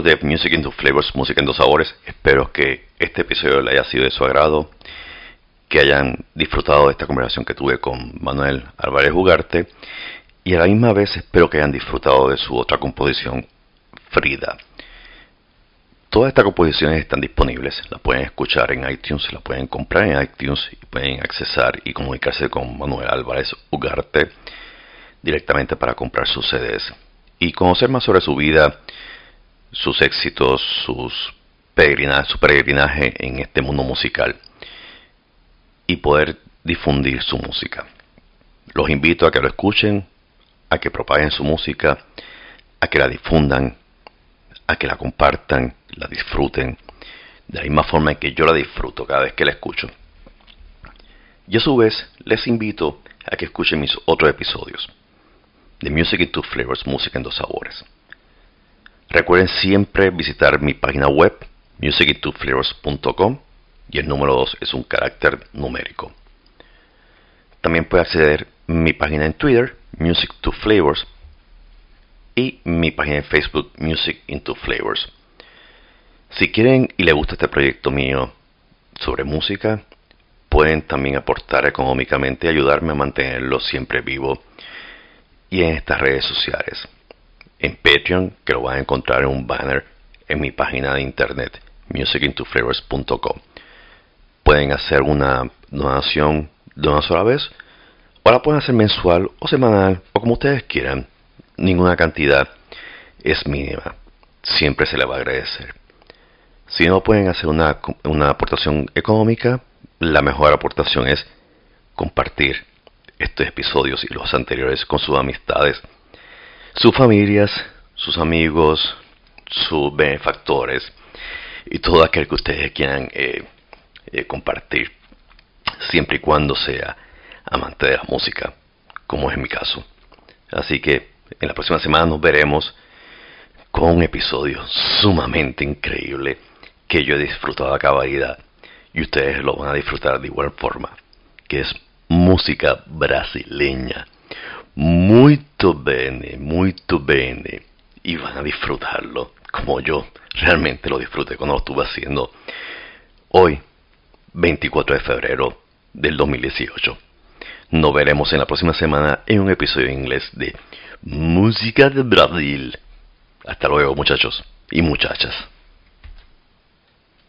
de Music into Flavors, Música en dos Sabores, espero que este episodio les haya sido de su agrado, que hayan disfrutado de esta conversación que tuve con Manuel Álvarez Ugarte y a la misma vez espero que hayan disfrutado de su otra composición, Frida. Todas estas composiciones están disponibles, las pueden escuchar en iTunes, las pueden comprar en iTunes y pueden accesar y comunicarse con Manuel Álvarez Ugarte directamente para comprar sus CDs y conocer más sobre su vida, sus éxitos, sus su peregrinaje en este mundo musical y poder difundir su música. Los invito a que lo escuchen, a que propaguen su música, a que la difundan, a que la compartan, la disfruten, de la misma forma en que yo la disfruto cada vez que la escucho. Y a su vez les invito a que escuchen mis otros episodios de Music in Two Flavors, Música en dos sabores. Recuerden siempre visitar mi página web musicintwoflavors.com y el número 2 es un carácter numérico. También puede acceder a mi página en Twitter, Music to Flavors, y mi página en Facebook, Music into Flavors. Si quieren y les gusta este proyecto mío sobre música, pueden también aportar económicamente y ayudarme a mantenerlo siempre vivo y en estas redes sociales. En Patreon, que lo van a encontrar en un banner en mi página de internet, musicintoflavors.com. Pueden hacer una donación de una sola vez, o la pueden hacer mensual o semanal, o como ustedes quieran. Ninguna cantidad es mínima. Siempre se le va a agradecer. Si no pueden hacer una, una aportación económica, la mejor aportación es compartir estos episodios y los anteriores con sus amistades, sus familias, sus amigos, sus benefactores y todo aquel que ustedes quieran eh, eh, compartir, siempre y cuando sea amante de la música, como es mi caso. Así que en la próxima semana nos veremos con un episodio sumamente increíble que yo he disfrutado a cabalidad y ustedes lo van a disfrutar de igual forma, que es música brasileña. Muito bene, muito bene. Y van a disfrutarlo como yo realmente lo disfruté cuando lo estuve haciendo hoy, 24 de febrero del 2018. Nos veremos en la próxima semana en un episodio inglés de Música de Brasil. Hasta luego muchachos y muchachas.